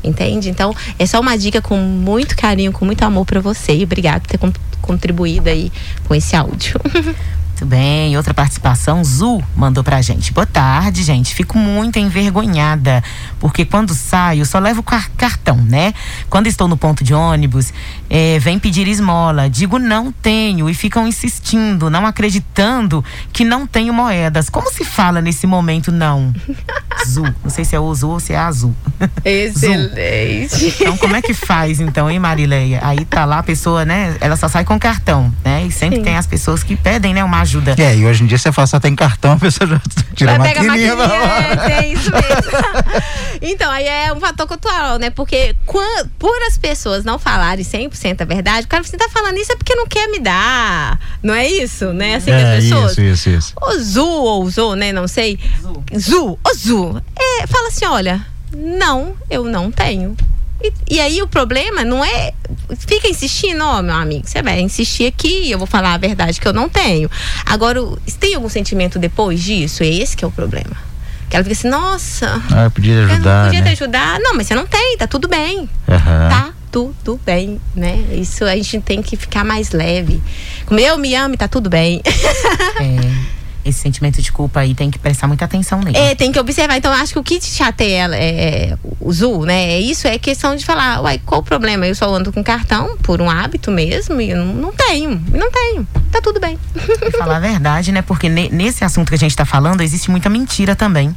Entende? Então, é só uma dica com muito carinho, com muito amor para você. E obrigado por ter con- contribuído aí com esse áudio. Muito bem, outra participação, Zu mandou pra gente. Boa tarde, gente. Fico muito envergonhada, porque quando saio só levo car- cartão, né? Quando estou no ponto de ônibus, eh, vem pedir esmola. Digo não tenho e ficam insistindo, não acreditando que não tenho moedas. Como se fala nesse momento não? Zu, não sei se é o Zu ou se é azul. Excelente. Então, como é que faz, então, hein, Marileia? Aí tá lá a pessoa, né? Ela só sai com cartão, né? E sempre Sim. tem as pessoas que pedem, né, uma ajuda. É, e hoje em dia você fala, só tem cartão, a pessoa já tira Vai a maquininha. maquininha, lá. é, isso mesmo. então, aí é um fator cultural, né? Porque quan- por as pessoas não falarem 100% a verdade, o cara você tá falando isso é porque não quer me dar. Não é isso, né? Assim que É, as pessoas. isso, isso, isso. O Zu ou Zu, né? Não sei. Zu, o Zu. É, fala assim: olha, não, eu não tenho. E, e aí o problema não é. Fica insistindo, ó, meu amigo, você vai insistir aqui, eu vou falar a verdade que eu não tenho. Agora, tem algum sentimento depois disso? É esse que é o problema. Que ela fica assim, nossa, Ah, eu podia eu não ajudar, podia te né? ajudar. Não, mas você não tem, tá tudo bem Aham. tá tudo bem, né? Isso a gente tem que ficar mais leve. Como eu me amo, tá tudo bem. É, esse sentimento de culpa aí tem que prestar muita atenção nele. É, tem que observar. Então, acho que o que te chateia é, é, o Zul, né? É isso, é questão de falar, uai, qual o problema? Eu só ando com cartão por um hábito mesmo e não, não tenho. Não tenho. Tá tudo bem. E falar a verdade, né? Porque ne- nesse assunto que a gente tá falando, existe muita mentira também.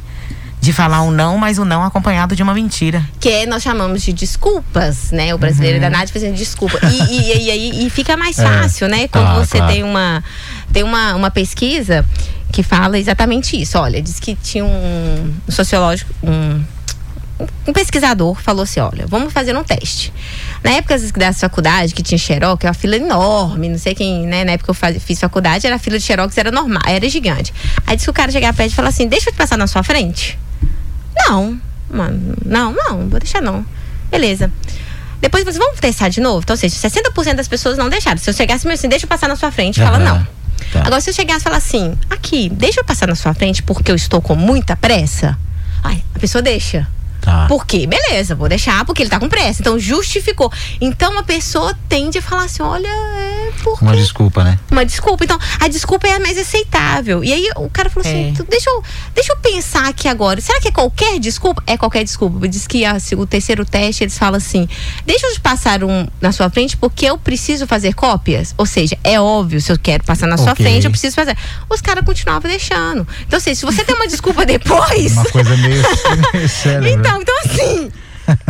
De falar um não, mas o não acompanhado de uma mentira. que é, nós chamamos de desculpas, né? O brasileiro é danado fazendo desculpa. E, e, e, aí- e fica mais É. fácil, né? Quando Ah, você claro. tem uma tem uma, uma pesquisa que fala exatamente isso. Olha, diz que tinha um sociológico, um, um pesquisador falou assim, olha, vamos fazer um teste. Na época da faculdade, que tinha xerox, é uma fila enorme, não sei quem, né? Na época que eu faz- fiz faculdade, era a fila de xerox, era normal, era gigante. Aí disse que o cara chegava perto e falava assim, deixa eu te passar na sua frente. Não, mano, não, não, vou deixar não. Beleza. Depois você, vamos testar de novo? Então, ou seja, 60% das pessoas não deixaram. Se eu chegasse assim, deixa eu passar na sua frente, fala Aham. não. Tá. Agora, se eu chegasse e falar assim, aqui, deixa eu passar na sua frente porque eu estou com muita pressa. Ai, a pessoa deixa. Tá. Por quê? Beleza, vou deixar porque ele tá com pressa. Então, justificou. Então, a pessoa tende a falar assim: olha, é porque Uma desculpa, né? uma desculpa. Então, a desculpa é a mais aceitável. E aí o cara falou assim: É. "Tu- deixa, eu, deixa eu pensar aqui agora. Será que é qualquer desculpa? É qualquer desculpa. Diz que a- o terceiro teste eles falam assim: deixa eu te passar um na sua frente porque eu preciso fazer cópias. Ou seja, é óbvio, se eu quero passar na sua Ok. frente, eu preciso fazer. Os caras continuavam deixando. Então, assim, se você tem uma desculpa depois. Uma coisa meio, meio séria. né? Então, então assim.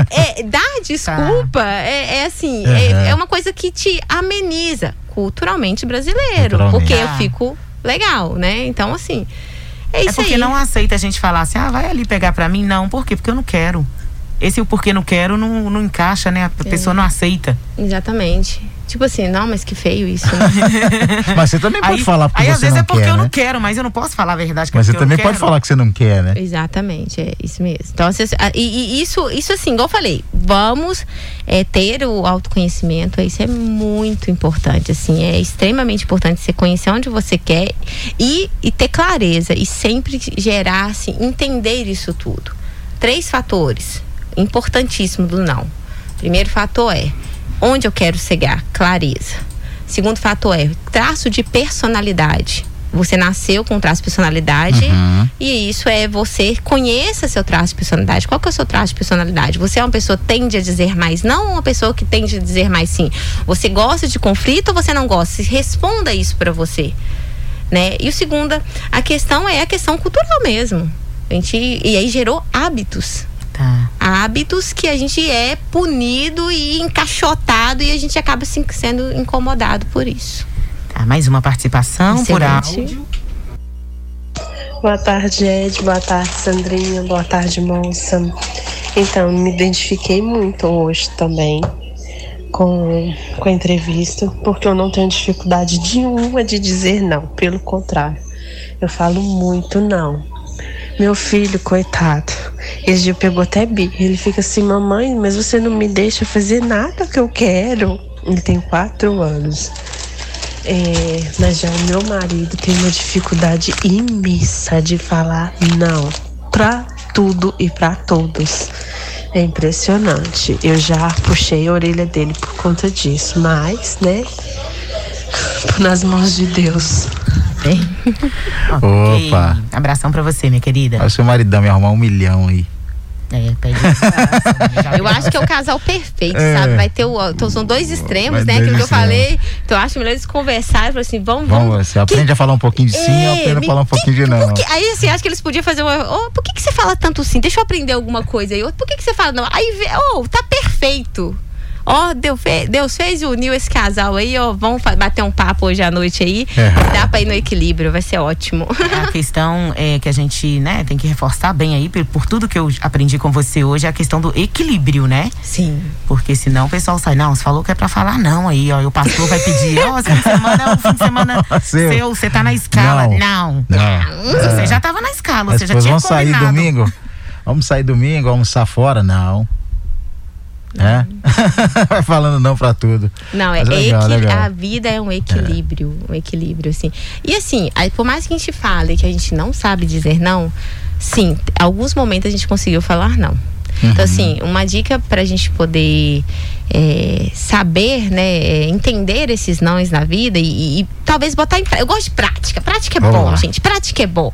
É, dar desculpa é, é assim, Aham. é, é uma coisa que te ameniza culturalmente brasileiro. Culturalmente. Porque eu Ah. fico legal, né? Então, assim. É É porque aí. não aceita a gente falar assim, ah, vai ali pegar pra mim. Não, por quê? Porque eu não quero. Esse o porquê não quero não, não encaixa, né? A É. pessoa não aceita. Exatamente. Tipo assim, não, mas que feio isso. né? Mas você também pode aí, falar porque aí você às vezes é porque quer, eu né? não quero, mas eu não posso falar a verdade. que é Mas você porque eu também não pode quero. falar que você não quer, né? Exatamente, é isso mesmo. Então, assim, e, e isso, isso assim, igual eu falei, vamos é, ter o autoconhecimento, isso é muito importante, assim, é extremamente importante você conhecer onde você quer e, e ter clareza e sempre gerar, assim, entender isso tudo. Três fatores importantíssimos do não. Primeiro fator é onde eu quero chegar, clareza. Segundo fator é traço de personalidade. Você nasceu com um traço de personalidade Uhum. e isso é você conheça seu traço de personalidade. Qual que é o seu traço de personalidade? Você é uma pessoa que tende a dizer mais não ou uma pessoa que tende a dizer mais sim? Você gosta de conflito ou você não gosta? Responda isso para você. Né? E o segundo, a questão é a questão cultural mesmo. A gente, e aí gerou hábitos Tá. hábitos que a gente é punido e encaixotado e a gente acaba assim, sendo incomodado por isso. Tá, mais uma participação por Excelente. áudio. Boa tarde, Ed. Boa tarde, Sandrinha. Boa tarde, moça. Então, me identifiquei muito hoje também com, com a entrevista, porque eu não tenho dificuldade nenhuma de dizer não. Pelo contrário, eu falo muito não. Meu filho, coitado, esse dia pegou até bi. Ele fica assim, mamãe, mas você não me deixa fazer nada que eu quero. Ele tem quatro anos. É, mas já o meu marido tem uma dificuldade imensa de falar não pra tudo e pra todos. É impressionante. Eu já puxei a orelha dele por conta disso, mas, né? Nas mãos de Deus. Ok. Opa. Abração pra você, minha querida. Aí o seu maridão me arrumar um milhão aí. É, pede já Eu acho que é o casal perfeito, É. sabe? Vai ter o. Então, são dois extremos, Vai né? Aquilo que eu falei. Então, eu acho melhor eles conversarem e falar assim: vamos, vamos. Vamos, você aprende a falar um pouquinho de sim, eu É, aprendo a me- falar um pouquinho de que- não. por que- aí assim, acho que eles podiam fazer uma. Oh, por que, que você fala tanto sim? Deixa eu aprender alguma coisa aí. Por que, que você fala não? Aí, vê, oh, tá perfeito. Ó, Deus, fe- Deus fez e uniu esse casal aí, ó. Vamos bater um papo hoje à noite aí. É. Dá pra ir no equilíbrio, vai ser ótimo. A questão é que a gente, né, tem que reforçar bem aí, por, por tudo que eu aprendi com você hoje, é a questão do equilíbrio, né? Sim. Porque senão o pessoal sai, não, você falou que é pra falar não aí, ó. E o pastor vai pedir, ó, esse fim de semana é um fim de semana Seu. seu, você tá na escala. Não. Não. Não. Você já tava na escala, Mas você já tinha vamos sair domingo? Vamos sair domingo, almoçar fora? Não. É? Falando não pra tudo. Não, é, é legal, a vida é um equilíbrio, um equilíbrio, assim. E assim, aí, por mais que a gente fale que a gente não sabe dizer não, sim, alguns momentos a gente conseguiu falar não. Então, assim, uma dica pra gente poder é, saber, né, é, entender esses nãos na vida e, e talvez botar em prática. Eu gosto de prática. Prática é Vamos bom, lá. gente. Prática é bom.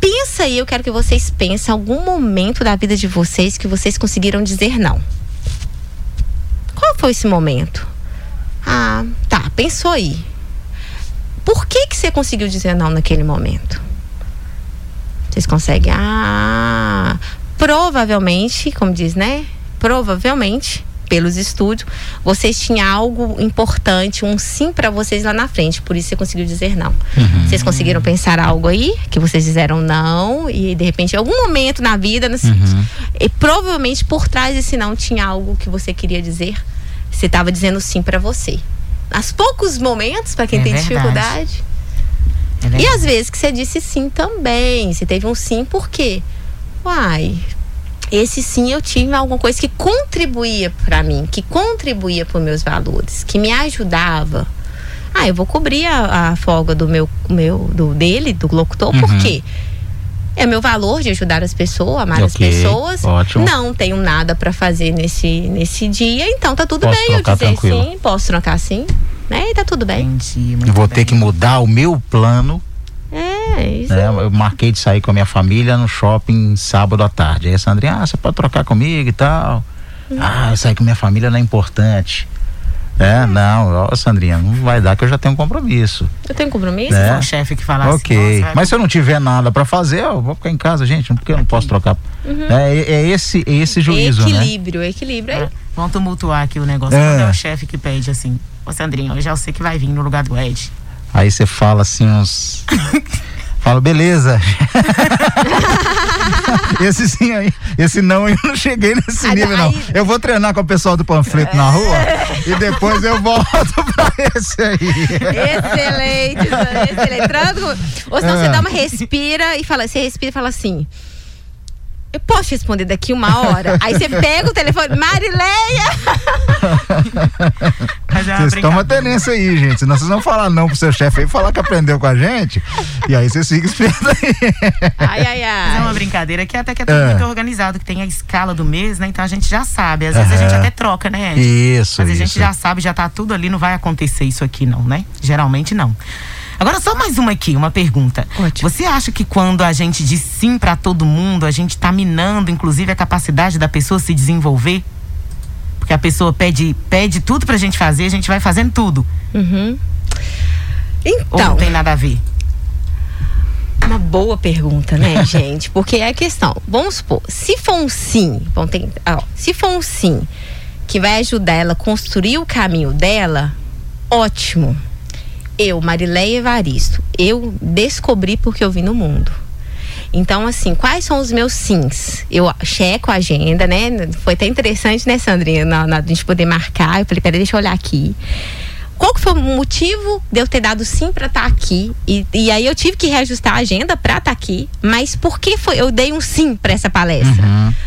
Pensa aí, eu quero que vocês pensem algum momento da vida de vocês que vocês conseguiram dizer não. Qual foi esse momento? Ah, tá, pensou aí. Por que que você conseguiu dizer não naquele momento? Vocês conseguem? Ah, provavelmente, como diz, né? Provavelmente, pelos estudos, vocês tinham algo importante, um sim pra vocês lá na frente, por isso você conseguiu dizer não. Vocês conseguiram pensar algo aí que vocês disseram não e de repente em algum momento na vida, né, e provavelmente por trás desse não tinha algo que você queria dizer. Você estava dizendo sim pra você. Aos poucos momentos, pra quem É tem verdade. dificuldade. É E às vezes que você disse sim também. Você teve um sim por quê? Uai, esse sim eu tive alguma coisa que contribuía pra mim, que contribuía para meus valores, que me ajudava. Ah, eu vou cobrir a, a folga do meu, meu do dele, do locutor, por Uhum. quê? É meu valor de ajudar as pessoas, amar as Ok, pessoas. ótimo. Não tenho nada pra fazer nesse, nesse dia, então tá tudo Posso bem eu trocar dizer tranquilo. sim, posso trocar sim, né? E tá tudo bem. Entendi, Eu vou bem. ter que mudar o meu plano. É, isso. Né? Eu marquei de sair com a minha família no shopping sábado à tarde. Aí a Sandrinha, ah, você pode trocar comigo e tal. Ah, eu sair com minha família não é importante. É, não, ó, Sandrinha, não vai dar que eu já tenho um compromisso. Eu tenho compromisso? Né? Se for o chefe que falar ok. assim, nossa, vai- Mas se eu não tiver nada pra fazer, eu vou ficar em casa, gente, porque eu não posso trocar. É, é- é esse, é esse juízo, né? equilíbrio, equilíbrio. Aí É, Vamos tumultuar aqui o negócio. É. Quando é o chefe que pede assim, ô Sandrinho, hoje é você que vai vir no lugar do Ed. Aí você fala assim uns. Falo, beleza. esse sim aí, esse não eu não cheguei nesse Aí- nível, não. aí- Eu vou treinar com o pessoal do panfleto na rua e depois eu volto pra esse aí. Excelente, excelente. Tranquilo. Ou senão É. você dá uma respira e fala, você respira e fala assim. Eu posso te responder daqui uma hora? Aí você pega o telefone, Marileia! É uma Vocês tomam a brincadeira. tenência aí, gente. Senão vocês vão falar não pro seu chefe aí, falar que aprendeu com a gente. E aí vocês ficam esperando aí. Ai, ai, Mas é uma ai. brincadeira que até que é tudo É. muito organizado, que tem a escala do mês, né? Então a gente já sabe. Às vezes a gente Aham. até troca, né, Ed? Isso, Mas a gente já sabe, já tá tudo ali, não vai acontecer isso aqui, não, né? Geralmente não. Agora, só mais uma aqui, uma pergunta. Ótimo. Você acha que quando a gente diz sim pra todo mundo, a gente tá minando, inclusive, a capacidade da pessoa se desenvolver? Porque a pessoa pede, pede tudo pra gente fazer, a gente vai fazendo tudo. Uhum. Ou Então, não tem nada a ver? uma boa pergunta, né, gente? Porque é a questão. Vamos supor, se for um sim, vamos ter, ó, se for um sim que vai ajudar ela a construir o caminho dela, ótimo. Eu, Marileia Evaristo, eu descobri porque eu vim no mundo. Então, assim, quais são os meus sims? Eu checo a agenda, né? Foi até interessante, né, Sandrinha? Na, na, a gente poder marcar. Eu falei, peraí, deixa eu olhar aqui. Qual que foi o motivo de eu ter dado sim pra estar aqui? E, e aí eu tive que reajustar a agenda pra estar aqui. Mas por que foi, eu dei um sim pra essa palestra?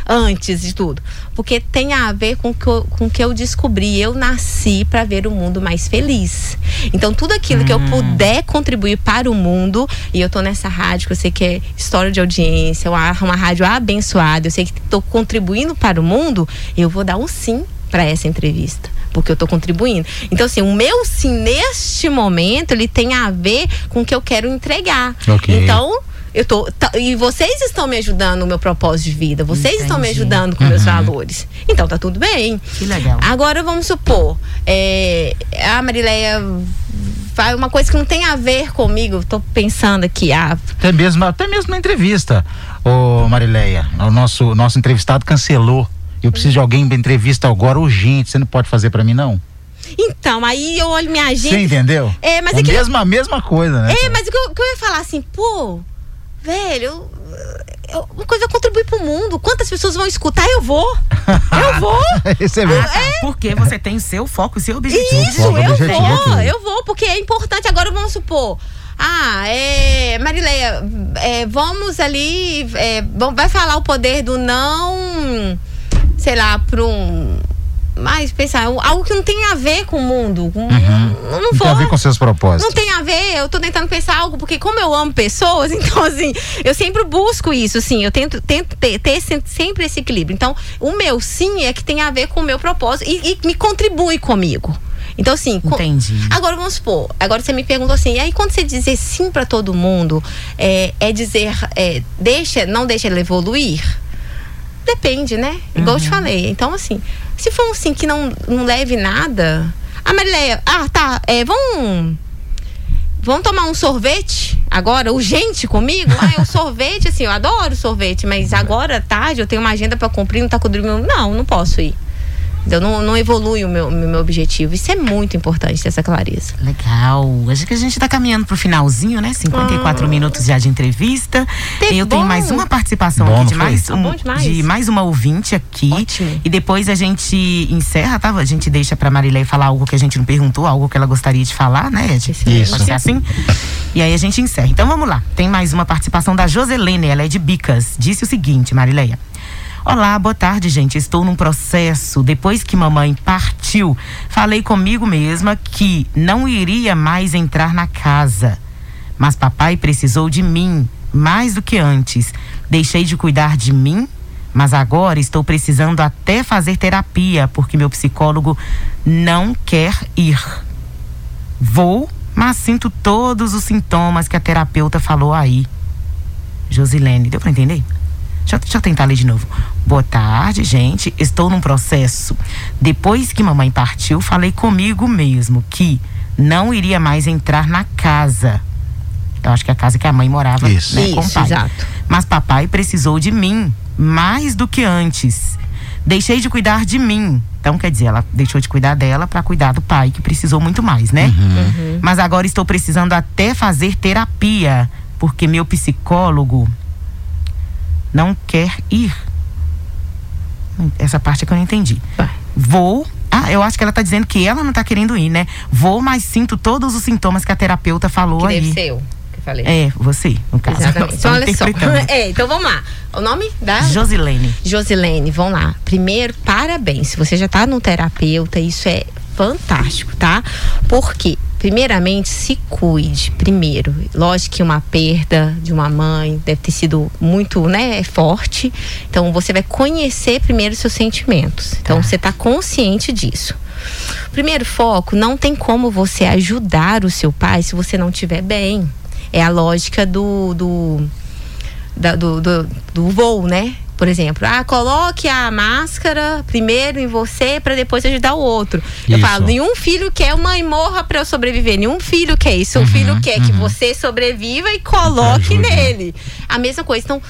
Antes de tudo. Porque tem a ver com que eu, com o que eu descobri. Eu nasci pra ver o mundo mais feliz. Então, tudo aquilo que eu puder contribuir para o mundo, e eu tô nessa rádio, que eu sei que é história de audiência, uma, uma rádio abençoada, eu sei que tô contribuindo para o mundo, eu vou dar um sim para essa entrevista. Porque eu tô contribuindo. Então, assim, o meu sim, neste momento, ele tem a ver com o que eu quero entregar. Ok. Então, eu tô. tá- e vocês estão me ajudando no meu propósito de vida. Vocês estão me Entendi. ajudando com meus valores. Então, tá tudo bem. Que legal. Agora vamos supor, é, a Marileia faz uma coisa que não tem a ver comigo. Tô pensando aqui, ah, Até mesmo, até mesmo na entrevista, ô Marileia, o nosso, nosso entrevistado cancelou. Eu preciso de alguém pra entrevista agora urgente. Você não pode fazer pra mim, não? então, aí eu olho minha Você agenda. entendeu? É, mas é é que- mesmo, a mesma coisa, né? É, mas o que eu, que eu ia falar assim, pô, velho, eu- eu- uma coisa é contribuir pro mundo. Quantas pessoas vão escutar? Eu vou. Eu vou. Esse é Ah, mesmo. tá. Porque você tem o seu foco, o seu objetivo. Isso, foco, eu objetivo vou, aqui. eu vou, porque é importante. Agora vamos supor. Ah, é. Marileia, é, vamos ali. é, vai falar o poder do não. Sei lá, para um. Mas pensar, algo que não tem a ver com o mundo. com- Não, não Uhum. Não tem a ver com seus propósitos. Não tem a ver, eu tô tentando pensar algo, porque como eu amo pessoas, então assim, eu sempre busco isso, assim, eu tento, tento ter, ter se- sempre esse equilíbrio. Então, o meu sim é que tem a ver com o meu propósito e, e me contribui comigo. Então, assim. Entendi. Agora vamos supor, agora você me perguntou assim, e aí quando você dizer sim pra todo mundo, é, é dizer, é, deixa, não deixa ele evoluir? Depende, né? Igual eu te falei. Então, assim, se for um sim que não, não leve nada. Ah, Marileia, ah, tá. É, vamos. Vamos tomar um sorvete agora, urgente comigo? Ah, o sorvete, assim, eu adoro sorvete, mas agora, tarde, eu tenho uma agenda pra cumprir, não tá cumprindo. Não, não posso ir. Eu não, não evolui o meu, meu objetivo. Isso é muito importante ter essa clareza. Legal. Acho que a gente tá caminhando pro finalzinho, né? 54 minutos já de entrevista. Teve Eu tenho bom. mais uma participação Bom, aqui de mais, Ah, um, de mais uma ouvinte aqui. Ótimo. E depois a gente encerra, tá? A gente deixa pra Marilei falar algo que a gente não perguntou, algo que ela gostaria de falar, né, Ed? Excelente. Pode ser assim? E aí a gente encerra. Então vamos lá. Tem mais uma participação da Joselene, ela é de Bicas. Disse o seguinte, Marileia. Olá, boa tarde, gente. Estou num processo. Depois que mamãe partiu, falei comigo mesma que não iria mais entrar na casa. Mas papai precisou de mim mais do que antes. Deixei de cuidar de mim, mas agora estou precisando até fazer terapia, porque meu psicólogo não quer ir. Vou, mas sinto todos os sintomas que a terapeuta falou aí. Josilene, deu pra entender? Deixa, deixa eu tentar ler de novo. Boa tarde, gente. Estou num processo. Depois que mamãe partiu, falei comigo mesmo que não iria mais entrar na casa. Eu acho que é a casa que a mãe morava Isso. né, com o Isso, pai. exato. Mas papai precisou de mim mais do que antes. Deixei de cuidar de mim. Então, quer dizer, ela deixou de cuidar dela para cuidar do pai, que precisou muito mais, né? Mas agora estou precisando até fazer terapia, porque meu psicólogo não quer ir. Essa parte é que eu não entendi. Vou. Ah, eu acho que ela está dizendo que ela não está querendo ir, né? Vou, mas sinto todos os sintomas que a terapeuta falou que aí. Deve ser eu que falei. É, você, no caso. Exatamente. Então, olha só. É, então vamos lá. O nome da? Josilene. Josilene, vamos lá. Primeiro, parabéns. Se você já está no terapeuta, isso é fantástico, tá? Porque primeiramente se cuide primeiro. Lógico que uma perda de uma mãe deve ter sido muito né forte. Então você vai conhecer primeiro seus sentimentos. Então você está consciente disso. Primeiro foco não tem como você ajudar o seu pai se você não estiver bem. É a lógica do do, da, do, do, do voo né por exemplo, ah, coloque a máscara primeiro em você para depois ajudar o outro. Isso. Eu falo, nenhum filho quer mãe morra para eu sobreviver. Nenhum filho quer isso. Uhum, um filho quer uhum. que você sobreviva e coloque nele. A mesma coisa. Então,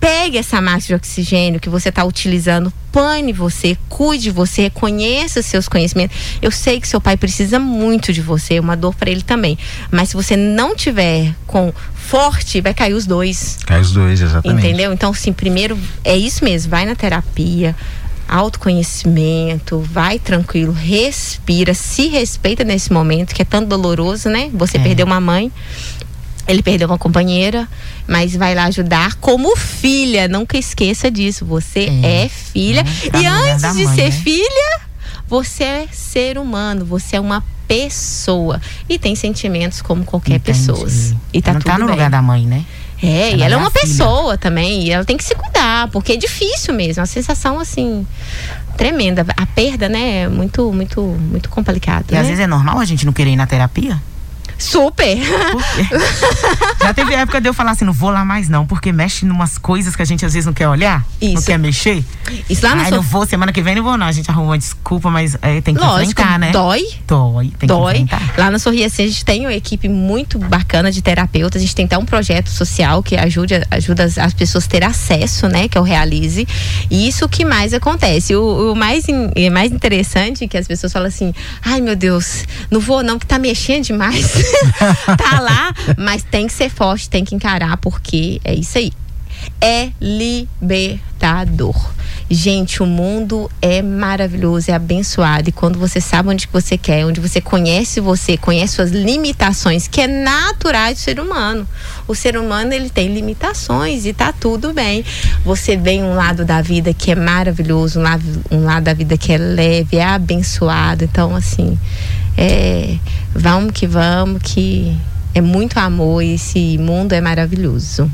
pegue essa máscara de oxigênio que você está utilizando, pane você, cuide você, reconheça seus conhecimentos. Eu sei que seu pai precisa muito de você, é uma dor para ele também. Mas se você não tiver com forte, vai cair os dois. Cai os dois, exatamente. Entendeu? Então, sim, primeiro é isso mesmo, vai na terapia, autoconhecimento, vai tranquilo, respira, se respeita nesse momento que é tão doloroso, né? Você é. perdeu uma mãe ele perdeu uma companheira, mas vai lá ajudar como filha. Nunca esqueça disso. Você é, é filha. e antes de mãe, ser né? filha, você é ser humano. Você é uma pessoa. E tem sentimentos como qualquer Entendi. pessoa. E tá não tudo tá no bem. lugar da mãe, né? É, ela e ela é, é uma filha. pessoa também. E ela tem que se cuidar, porque é difícil mesmo. A sensação, assim, tremenda. A perda, né? É muito, muito, muito complicado. E né? às vezes é normal a gente não querer ir na terapia? Super. Já teve época de eu falar assim, não vou lá mais não, porque mexe em umas coisas que a gente às vezes não quer olhar, Isso. não quer mexer. Isso lá no Ai, não vou, semana que vem não vou não, a gente arruma uma desculpa, mas é, tem que Lógico, enfrentar, né? Dói. Dói, tem dói. que enfrentar. Lá na Sorriaci a gente tem uma equipe muito bacana de terapeutas, a gente tem até um projeto social que ajude, ajuda as, as pessoas a ter acesso, né, que é o Realize. E isso que mais acontece. O, o mais, in, mais interessante é que as pessoas falam assim, ai meu Deus, não vou não, que tá mexendo demais. tá lá, mas tem que ser forte, tem que encarar, porque é isso aí. É libertador. Gente, o mundo é maravilhoso, é abençoado. E quando você sabe onde você quer, onde você conhece você, conhece suas limitações, que é natural do ser humano. O ser humano, ele tem limitações e tá tudo bem. Você vem um lado da vida que é maravilhoso, um lado, um lado da vida que é leve, é abençoado. Então, assim, é, vamos que vamos, que é muito amor e esse mundo é maravilhoso.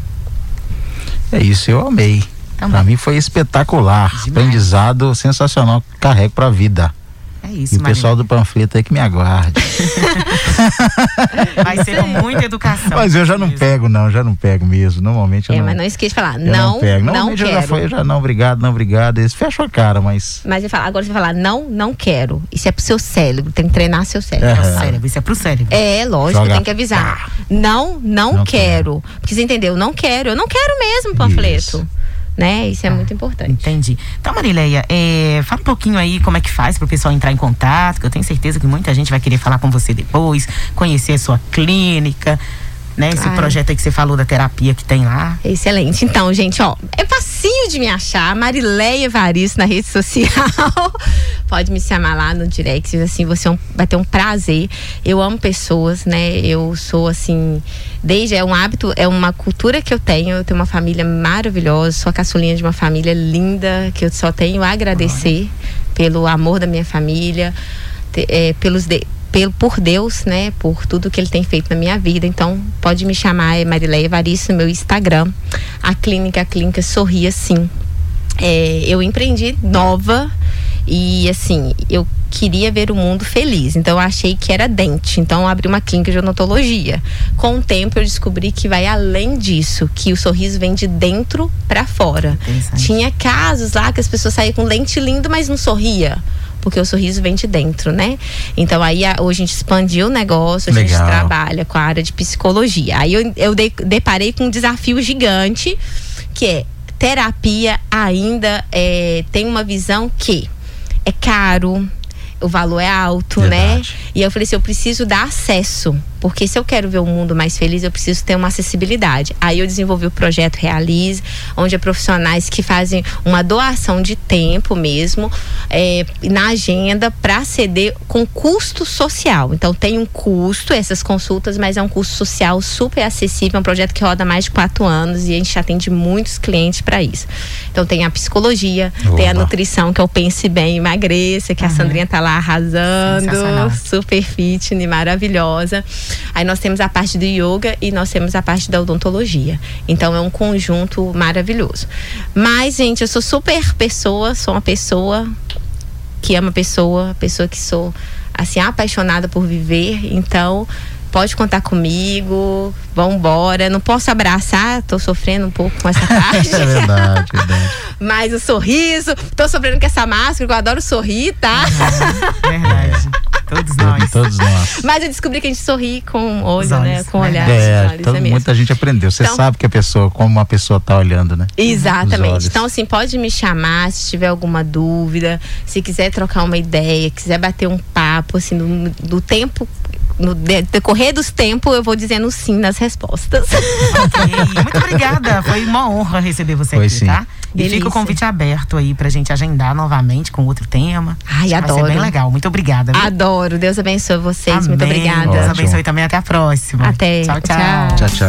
É isso, eu amei. Tá para mim foi espetacular, Demais. aprendizado sensacional, carrego para a vida. É isso, E o pessoal do panfleto aí que me aguarde. Vai ser com muita educação. Mas eu já não mesmo. pego, não, já não pego mesmo. Normalmente eu é, não. mas não esqueça de falar, não, não pego. Normalmente não eu já foi, eu já não, obrigado, não, obrigado. Eles fecham a cara, mas. Mas eu falo, agora você vai falar, não, não quero. Isso é pro seu cérebro, tem que treinar seu cérebro. É, cérebro isso é pro cérebro. É, lógico, Joga. tem que avisar. Não, não, não quero. quero. Porque você entendeu? Não quero. Eu não quero mesmo panfleto. Isso né? Isso é ah, muito importante. Entendi. Então, Marileia, é, fala um pouquinho aí como é que faz para o pessoal entrar em contato, que eu tenho certeza que muita gente vai querer falar com você depois, conhecer a sua clínica né? Esse Ai. projeto aí que você falou da terapia que tem lá. Excelente. Então, gente, ó, é facinho de me achar, Marileia Evaristo na rede social. Pode me chamar lá no direct, assim, você é vai ter um prazer. Eu amo pessoas, né? Eu sou assim, desde é um hábito, é uma cultura que eu tenho. Eu tenho uma família maravilhosa, sou a caçulinha de uma família linda, que eu só tenho a agradecer pelo amor da minha família, é, pelos de, pelo, por Deus, né? Por tudo que ele tem feito na minha vida. Então, pode me chamar, é Marileia Evaristo, no meu Instagram. A clínica, a clínica Sorria Sim. É, eu empreendi nova e assim, eu queria ver o mundo feliz. Então eu achei que era dente. Então eu abri uma clínica de odontologia. Com o tempo eu descobri que vai além disso, que o sorriso vem de dentro para fora. Tinha casos lá que as pessoas saíam com dente lindo, mas não sorria porque o sorriso vem de dentro, né? Então aí a, hoje a gente expandiu o negócio, a Legal. gente trabalha com a área de psicologia. Aí eu, eu de, deparei com um desafio gigante, que é terapia ainda é, tem uma visão que é caro, o valor é alto, né? Verdade. né? E eu falei assim, eu preciso dar acesso Porque se eu quero ver o mundo mais feliz, eu preciso ter uma acessibilidade. Aí eu desenvolvi o projeto Realize, onde é profissionais que fazem uma doação de tempo mesmo é, na agenda para ceder com custo social. Então tem um custo essas consultas, mas é um custo social super acessível. É um projeto que roda mais de quatro anos e a gente atende muitos clientes para isso. Então tem a psicologia, Oba. tem a nutrição que é o Pense Bem Emagreça, que a Sandrinha tá lá arrasando, super fitness, maravilhosa. Aí nós temos a parte do yoga e nós temos a parte da odontologia. Então é um conjunto maravilhoso. Mas, gente, eu sou super pessoa, sou uma pessoa que ama pessoa, pessoa que sou assim apaixonada por viver. Então, pode contar comigo. Vambora. Não posso abraçar, tô sofrendo um pouco com essa parte. É verdade, verdade. Mas o sorriso, tô sofrendo com essa máscara, que eu adoro sorrir, tá? Verdade. Todos nós. Todos nós. Mas eu descobri que a gente sorri com olho, Os né? olhos, Com olhar. É, os olhos, todo- é mesmo. muita gente aprendeu. Você Então- sabe que a pessoa, como uma pessoa tá olhando, né? Exatamente. olhos. Então, assim, pode me chamar se tiver alguma dúvida, se quiser trocar uma ideia, quiser bater um papo, assim, do, do tempo. No de- decorrer dos tempos, eu vou dizendo sim nas respostas. Ok, Muito obrigada. Foi uma honra receber você Foi aqui, sim. tá? E Delícia. fica o convite aberto aí pra gente agendar novamente com outro tema. Ai, Acho que Vai adoro. ser bem legal. Muito obrigada. viu? Adoro. Deus abençoe vocês. Muito Amém. obrigada. Deus Ótimo. abençoe também. Até a próxima. Até. Tchau, tchau. Tchau. Tchau, tchau.